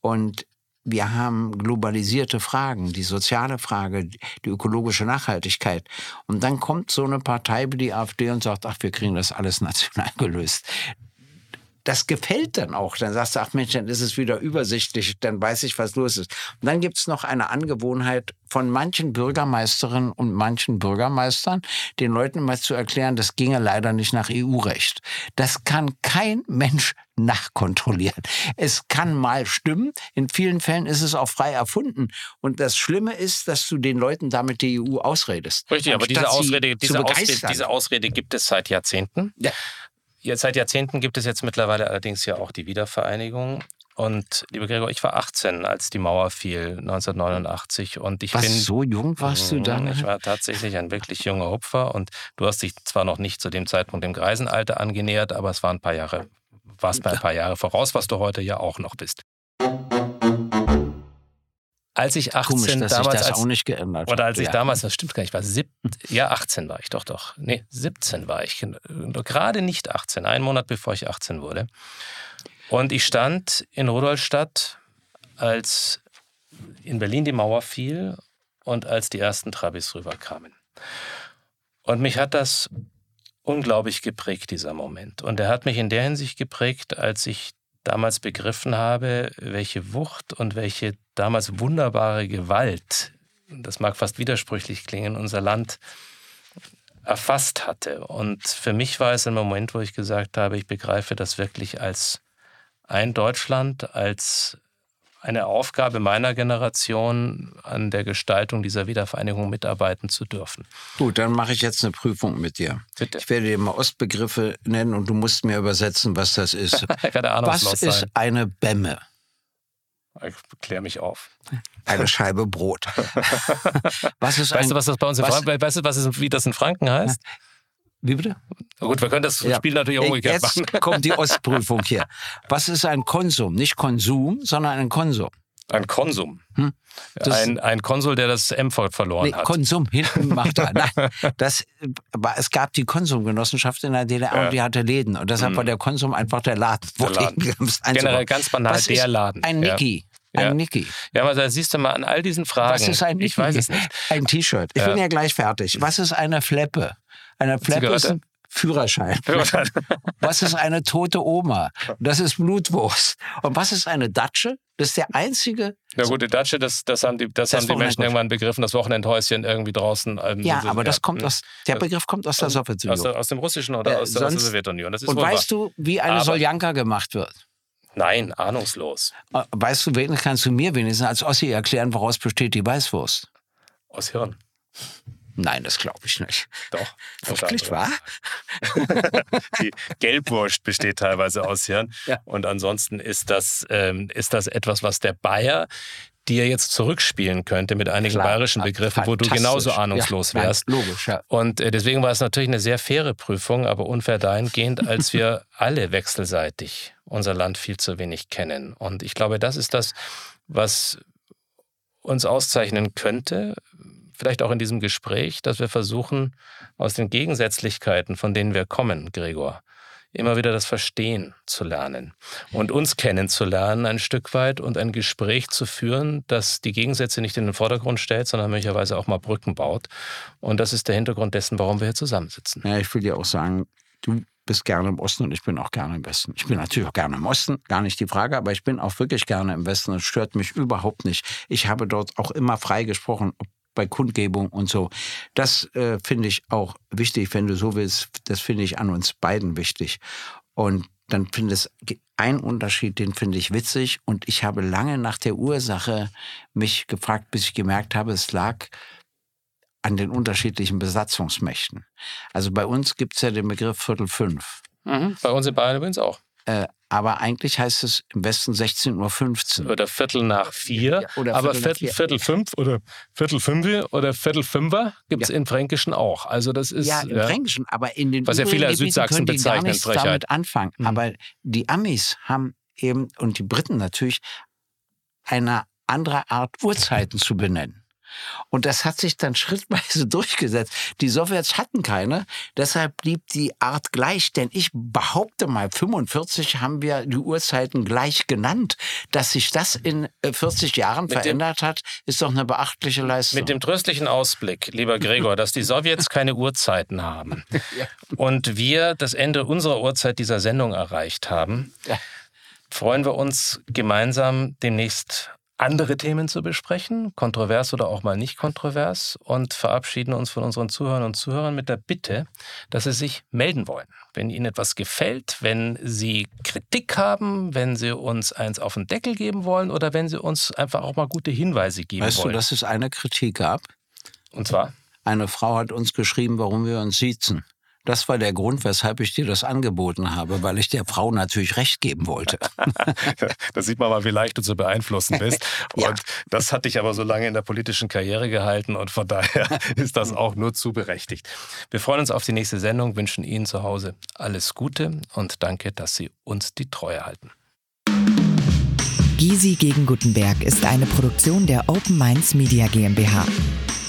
Und wir haben globalisierte Fragen, die soziale Frage, die ökologische Nachhaltigkeit. Und dann kommt so eine Partei wie die AfD und sagt, ach, wir kriegen das alles national gelöst das gefällt dann auch. Dann sagst du, ach Mensch, dann ist es wieder übersichtlich, dann weiß ich, was los ist. Und dann gibt es noch eine Angewohnheit von manchen Bürgermeisterinnen und manchen Bürgermeistern, den Leuten mal zu erklären, das ginge leider nicht nach EU-Recht. Das kann kein Mensch nachkontrollieren. Es kann mal stimmen, in vielen Fällen ist es auch frei erfunden. Und das Schlimme ist, dass du den Leuten damit die EU ausredest. Richtig, aber diese Ausrede, diese Ausrede, diese Ausrede gibt es seit Jahrzehnten. Ja. Jetzt seit Jahrzehnten gibt es jetzt mittlerweile allerdings ja auch die Wiedervereinigung. Und lieber Gregor, ich war 18, als die Mauer fiel, 1989. Und ich Was, bin. so jung warst du dann? Ich war tatsächlich ein wirklich junger Hupfer. Und du hast dich zwar noch nicht zu dem Zeitpunkt dem Greisenalter angenähert, aber es waren ein paar Jahre, warst bei ein paar Jahre voraus, was du heute ja auch noch bist als ich 18 Komisch, dass damals sich das als, auch nicht geändert oder als ich ja. damals das stimmt gar nicht war sieb, ja 18 war ich doch doch. Nee 17 war ich gerade nicht 18 einen Monat bevor ich 18 wurde. Und ich stand in Rudolstadt als in Berlin die Mauer fiel und als die ersten Trabis rüberkamen. Und mich hat das unglaublich geprägt dieser Moment. Und er hat mich in der Hinsicht geprägt als ich damals begriffen habe, welche Wucht und welche damals wunderbare Gewalt, das mag fast widersprüchlich klingen, unser Land erfasst hatte. Und für mich war es ein Moment, wo ich gesagt habe, ich begreife das wirklich als ein Deutschland, als eine Aufgabe meiner Generation, an der Gestaltung dieser Wiedervereinigung mitarbeiten zu dürfen. Gut, dann mache ich jetzt eine Prüfung mit dir. Bitte. Ich werde dir mal Ostbegriffe nennen und du musst mir übersetzen, was das ist. Keine Ahnung, was ist sein. eine Bämme? Ich klär mich auf. Eine Scheibe Brot. was ist weißt ein, du, was das bei uns in Franken, weißt du, was ist, wie das in Franken heißt? Wie bitte? Gut, wir können das ja. Spiel natürlich auch umgekehrt Jetzt machen. kommt die Ostprüfung hier. Was ist ein Konsum? Nicht Konsum, sondern ein Konsum. Ein Konsum. Hm? Ein, ein Konsul, der das M verloren nee, hat. Konsum, hinten macht er. Nein, das, es gab die Konsumgenossenschaft in der DDR ja. und die hatte Läden. Und deshalb hm. war der Konsum einfach der Laden. Der Laden. Generell ganz banal Was der Laden. Ein Niki. Ja. Ein ja. Niki. Ja, aber da siehst du mal an all diesen Fragen. Was ist ein Niki? Ich weiß es nicht. Ein T-Shirt. Ich ja. bin ja gleich fertig. Was ist eine Fleppe? Eine ist ein Führerschein. Führerschein. Was ist eine tote Oma? Das ist Blutwurst. Und was ist eine Datsche? Das ist der einzige. Ja gut, die Datsche, das, das haben die, das, das haben die Menschen irgendwann begriffen, das Wochenendhäuschen irgendwie draußen. Ähm, ja, so, aber das kommt aus, der Begriff kommt aus der Sowjetunion. Aus, aus, dem Russischen oder äh, aus, sonst, aus, der Sowjetunion. Und weißt wahr. du, wie eine aber, Soljanka gemacht wird? Nein, ahnungslos. Äh, weißt du, wenigstens kannst du mir wenigstens als Ossi erklären, woraus besteht die Weißwurst? Aus Hirn. Nein, das glaube ich nicht. Doch. Wirklich wahr? Die Gelbwurst besteht teilweise aus Hirn. Ja. Und ansonsten ist das, ähm, ist das etwas, was der Bayer dir jetzt zurückspielen könnte mit einigen Klar, bayerischen Begriffen, wo du genauso ahnungslos ja, wärst. Logisch, ja. Und äh, deswegen war es natürlich eine sehr faire Prüfung, aber unfair dahingehend, als wir alle wechselseitig unser Land viel zu wenig kennen. Und ich glaube, das ist das, was uns auszeichnen könnte, vielleicht auch in diesem Gespräch, dass wir versuchen, aus den Gegensätzlichkeiten, von denen wir kommen, Gregor, immer wieder das Verstehen zu lernen und uns kennenzulernen ein Stück weit und ein Gespräch zu führen, das die Gegensätze nicht in den Vordergrund stellt, sondern möglicherweise auch mal Brücken baut. Und das ist der Hintergrund dessen, warum wir hier zusammensitzen. Ja, ich will dir auch sagen, du bist gerne im Osten und ich bin auch gerne im Westen. Ich bin natürlich auch gerne im Osten, gar nicht die Frage, aber ich bin auch wirklich gerne im Westen. Es stört mich überhaupt nicht. Ich habe dort auch immer frei gesprochen, ob bei Kundgebung und so. Das äh, finde ich auch wichtig, wenn du so willst. Das finde ich an uns beiden wichtig. Und dann finde ich ein Unterschied, den finde ich witzig. Und ich habe lange nach der Ursache mich gefragt, bis ich gemerkt habe, es lag an den unterschiedlichen Besatzungsmächten. Also bei uns gibt es ja den Begriff Viertel fünf. Mhm, bei uns in Bayern übrigens auch. Äh, aber eigentlich heißt es im Westen 16.15 Uhr. Oder Viertel nach vier. Ja, oder aber Viertel, Viertel fünf oder Viertel fünf oder Viertel fünfer gibt es ja. im Fränkischen auch. Also das ist. Ja, im ja, Fränkischen, aber in den Was ja viele Südsachsen bezeichnen, gar nichts damit anfangen. Mhm. Aber die Amis haben eben, und die Briten natürlich, eine andere Art Uhrzeiten zu benennen. Und das hat sich dann schrittweise durchgesetzt. Die Sowjets hatten keine, deshalb blieb die Art gleich. Denn ich behaupte mal, 45 haben wir die Uhrzeiten gleich genannt. Dass sich das in 40 äh, Jahren mit verändert dem, hat, ist doch eine beachtliche Leistung. Mit dem tröstlichen Ausblick, lieber Gregor, dass die Sowjets keine Uhrzeiten haben ja. und wir das Ende unserer Uhrzeit dieser Sendung erreicht haben, ja. freuen wir uns gemeinsam demnächst andere Themen zu besprechen, kontrovers oder auch mal nicht kontrovers, und verabschieden uns von unseren Zuhörern und Zuhörern mit der Bitte, dass sie sich melden wollen. Wenn Ihnen etwas gefällt, wenn Sie Kritik haben, wenn Sie uns eins auf den Deckel geben wollen oder wenn Sie uns einfach auch mal gute Hinweise geben weißt wollen. Weißt du, dass es eine Kritik gab? Und zwar? Eine Frau hat uns geschrieben, warum wir uns siezen. Das war der Grund, weshalb ich dir das angeboten habe, weil ich der Frau natürlich recht geben wollte. da sieht man mal, wie leicht du zu beeinflussen bist. ja. Und das hat dich aber so lange in der politischen Karriere gehalten und von daher ist das auch nur zu berechtigt. Wir freuen uns auf die nächste Sendung, wünschen Ihnen zu Hause alles Gute und danke, dass Sie uns die Treue halten. Gysi gegen Gutenberg ist eine Produktion der Open Minds Media GmbH.